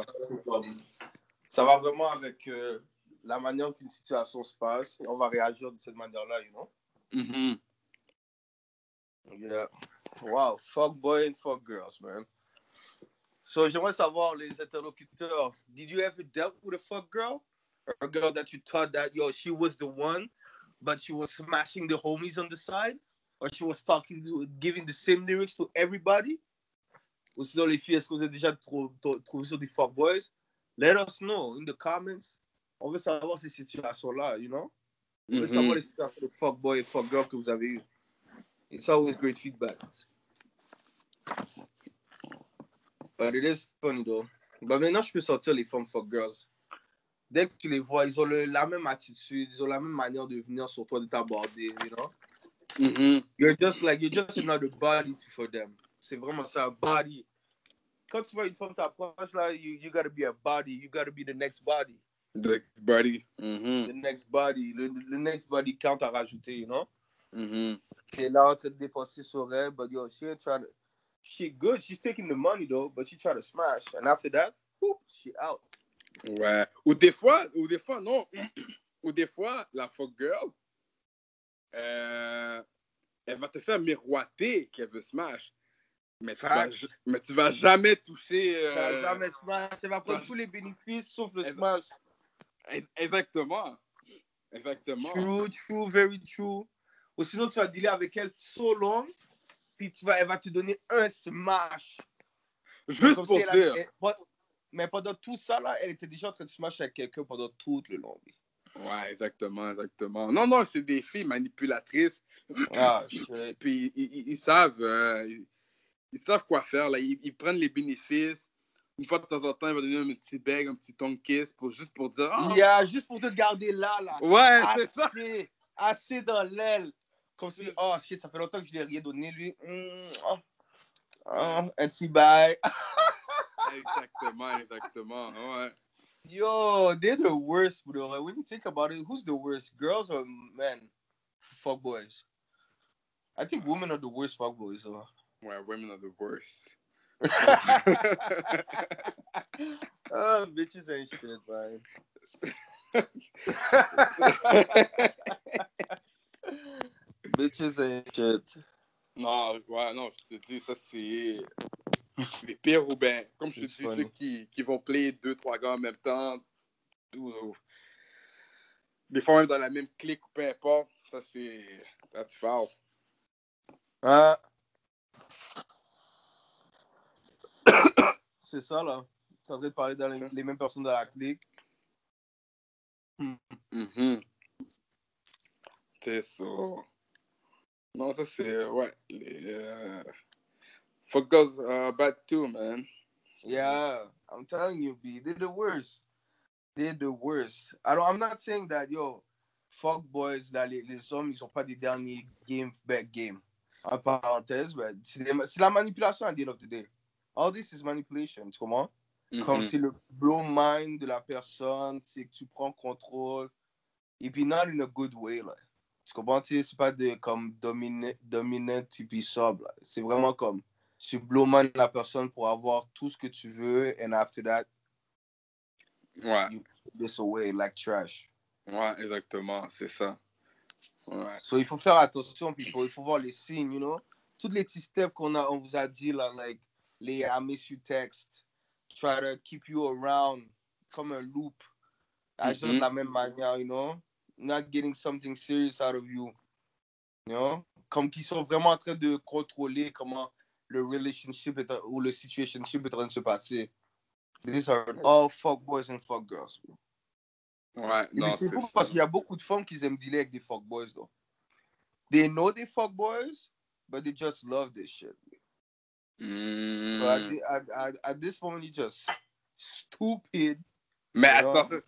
ça. va vraiment avec euh, la manière qu'une situation se passe. On va réagir de cette manière-là, you know? Mhm. Yeah. Wow. Fuck boy and fuck girls, man. So, j'aimerais savoir, les interlocuteurs, did you ever dealt with a fuck girl? Or a girl that you thought that, yo, she was the one, but she was smashing the homies on the side? Or she was talking, to, giving the same lyrics to everybody? Ou sinon, les filles, est-ce que vous avez déjà trou- trou- trouvé sur des fuck boys? Let us know in the comments. On veut savoir ces situations-là, you know? On veut Mhm. savoir les situations de fuck boy et fuck girl que vous avez eues. It's always great feedback. But it is funny though. Bah maintenant, je peux sortir les femmes fuck girls. Dès que tu les vois, ils ont le- la même attitude, ils ont la même manière de venir sur toi, de t'aborder, you know? Mhm. You're just like, you're just another body for them. C'est vraiment ça, un body. Quand tu vois une femme t'approche, là, you, you gotta be a body, you gotta be the next body. The buddy. Mhm. The next body, le, le next body count à rajouter, you know? Mhm. qui est là en train de dépenser sur elle, but yo, she ain't trying to. She good. She's taking the money though, but she trying to smash. And after that, whoop, she out. Ouais. Ou des fois, ou des fois, non. Ou des fois, la fuck girl, euh, elle va te faire miroiter qu'elle veut smash. Mais tu, vas, mais tu vas jamais toucher. Elle euh, va jamais smash. Elle va prendre tous les bénéfices sauf le smash. ex- Exactement. Exactement. True, true, very true. Ou sinon, tu vas dealer avec elle so long, puis tu vas, elle va te donner un smash. Juste pour si dire. elle- mais pendant tout ça, là, elle était déjà en train de smash avec quelqu'un pendant tout le long. Ouais, exactement, exactement. Non, non, c'est des filles manipulatrices. Ah. Puis ils, ils- ils savent, euh, ils, ils savent quoi faire. Là. Ils, ils prennent les bénéfices. Une fois de temps en temps, ils vont donner un petit bag, un petit tongue kiss pour juste pour dire. Il y a juste pour te garder là, là. Ouais, c'est ça. assez, assez dans l'aile. Comme si, oh shit, ça fait longtemps que je l'ai rien donné, lui. Mm, oh. Oh, un petit bail. Exactement, exactement. Ouais. Yo, they're the worst, bro. Like, when you think about it, who's the worst, girls or men? Fuck boys. I think women are the worst fuck boys. Ouais, women are the worst. oh, bitches ain't shit, man. bitches ain't shit. non, ouais, non, je te dis, ça, c'est les pires ou bien, comme je te dis, funny. ceux qui, qui vont play deux, trois gars en même temps. ou- des fois, même dans la même clique ou peu importe. Ça, c'est. That's foul. Ah. C'est ça, là. T'es en train de parler dans les, les mêmes personnes dans la clique. Mhm. C'est ça. Non, ça c'est. Ouais. Les, euh... Fuck girls are bad too, man. Yeah, I'm telling you, B, they're the worst. They're the worst. I don't, I'm not saying that, yo, fuck boys, là, les, les hommes, ils sont pas des derniers game back game. En parenthèse, mais c'est la manipulation at the end of the day. All this is manipulation, tu comprends? Comme Mhm. c'est le blow mind de la personne, c'est que tu prends contrôle. Et puis, not in a good way, là. Tu comprends? C'est pas de comme dominant, et puis sobre. C'est vraiment comme tu blowman la personne pour avoir tout ce que tu veux, and after that, Ouais, you put this away like trash. ouais, exactement, c'est ça. Ouais. So, il faut faire attention, people. Il faut voir les signes, you know. Tous les petits steps qu'on a, on vous a dit, là, like, les I miss you text, try to keep you around, comme un loop. Agir Mhm. de la même manière, you know. Not getting something serious out of you, you know. Comme qu'ils sont vraiment en train de contrôler comment le relationship est, ou le situationship est en train de se passer. These are all fuck boys and fuck girls. Ouais, Et non, c'est fou parce qu'il y a beaucoup de femmes qui aiment dealer avec des fuckboys, though. They know they fuckboys, but they just love this shit. Hmm. So at, the- at, at, at this moment, you just stupid. Mais attends, ça-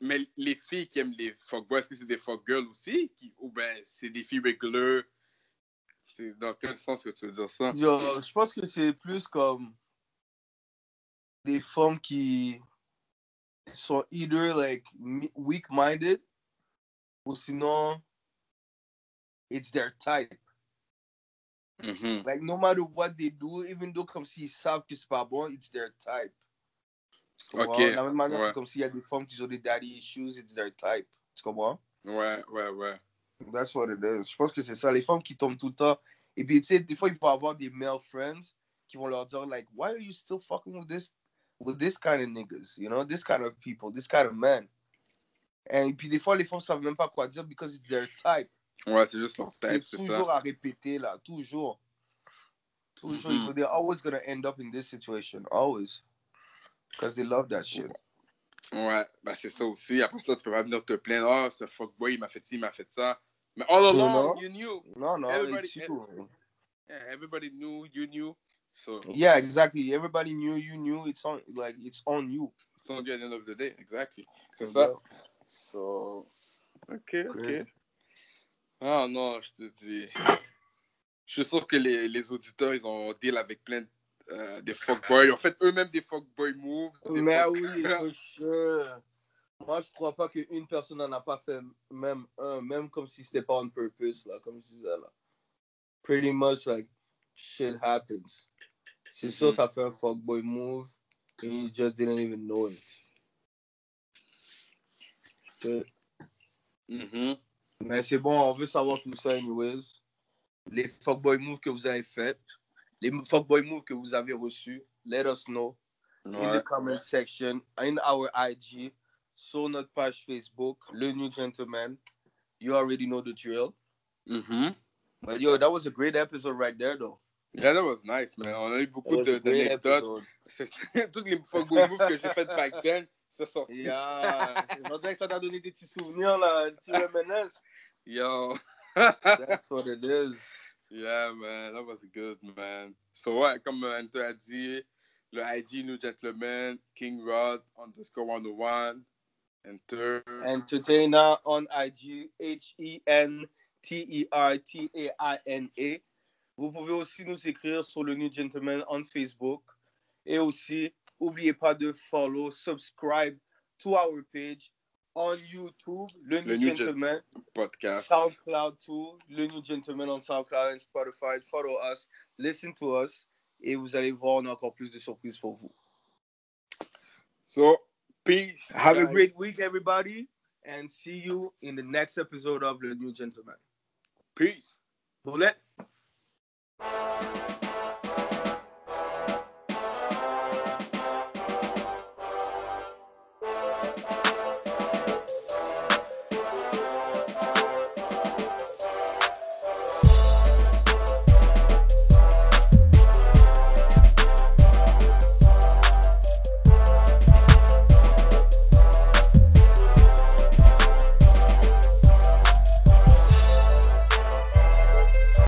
mais les filles qui aiment les fuckboys, est-ce que c'est des fuckgirls aussi? Qui, ou ben c'est des filles regular? C'est dans quel sens que tu veux dire ça? Yo, je pense que c'est plus comme des femmes qui sont either like weak-minded ou sinon it's their type. Mhm. Like no matter what they do, even though comme s'ils savent que c'est pas bon, it's their type. Tu comprends? Ok, De la même manière ouais. comme s'il y a des femmes qui ont des daddy issues, it's their type. Tu comprends? Ouais, ouais, ouais. That's what it is. Je pense que c'est ça. Les femmes qui tombent tout le temps. Et puis, tu sais, des fois, il faut avoir des male friends qui vont leur dire, like, why are you still fucking with this, with this kind of niggas? You know, this kind of people, this kind of men. Et puis, des fois, les femmes savent même pas quoi dire because it's their type. Ouais, c'est juste leur type, c'est toujours ça. à répéter, là. Toujours. Toujours. Mhm. They're always gonna end up in this situation. Always. Because they love that shit. Ouais, ben c'est ça aussi. Après ça, tu peux pas venir te plaindre. Ah, ce fuckboy, il m'a fait ci, il m'a fait ça. Mais all along, non. you knew. No, no, Everybody- it's you. Yeah, everybody knew, you knew. So, Yeah, exactly. Everybody knew you knew. It's on, like, it's on you. it's on you at the end of the day. Exactly. C'est So, ça. So, ok, ok. Ah non, je te dis. Je suis sûr que les, les auditeurs, ils ont deal avec plein de, euh, des fuckboys. Ont fait eux-mêmes des fuckboy moves. des Mais fuck- oui, for sure. Moi, je crois pas qu'une personne n'en a pas fait même un, même comme si c'était pas on purpose, là, comme je disais, là. Pretty much, like, shit happens. Sûr, Mhm. t'as fait un fuckboy move, and you just didn't even know it. Shit. Mhm. Mais c'est bon, on veut savoir tout ça, anyways. Les fuckboy moves que vous avez faites, les fuckboy moves que vous avez reçus, let us know. in the comment section, in our IG, sur notre page Facebook, Le New Gentleman. You already know the drill. Mhm. But yo, that was a great episode right there, though. Yeah, that was nice, man. On a eu beaucoup d'anecdotes. Toutes les fuckboy moves que j'ai faites back then, c'est sorti. Yeah. On dirait que ça t'a donné des petits souvenirs, là, un petit reminisce. Yo. That's what it is. Yeah, man, that was good, man. So, ouais, comme Ento a dit, le IG New Gentleman, King Rod, underscore 101, Enter. Entertainer on IG, E H-E-N-T-E-R-T-A-I-N-A. Vous pouvez aussi nous écrire sur le New Gentleman on Facebook. Et aussi, n'oubliez pas de follow, subscribe to our page on YouTube, le New Le New Gen- Gentleman, podcast. SoundCloud too, le New Gentleman on SoundCloud and Spotify. Follow us, listen to us, et vous allez voir, on a encore plus de surprises pour vous. So, peace. Have a great week, everybody, and see you in the next episode of the New Gentleman. Peace. Bullet. Thank you.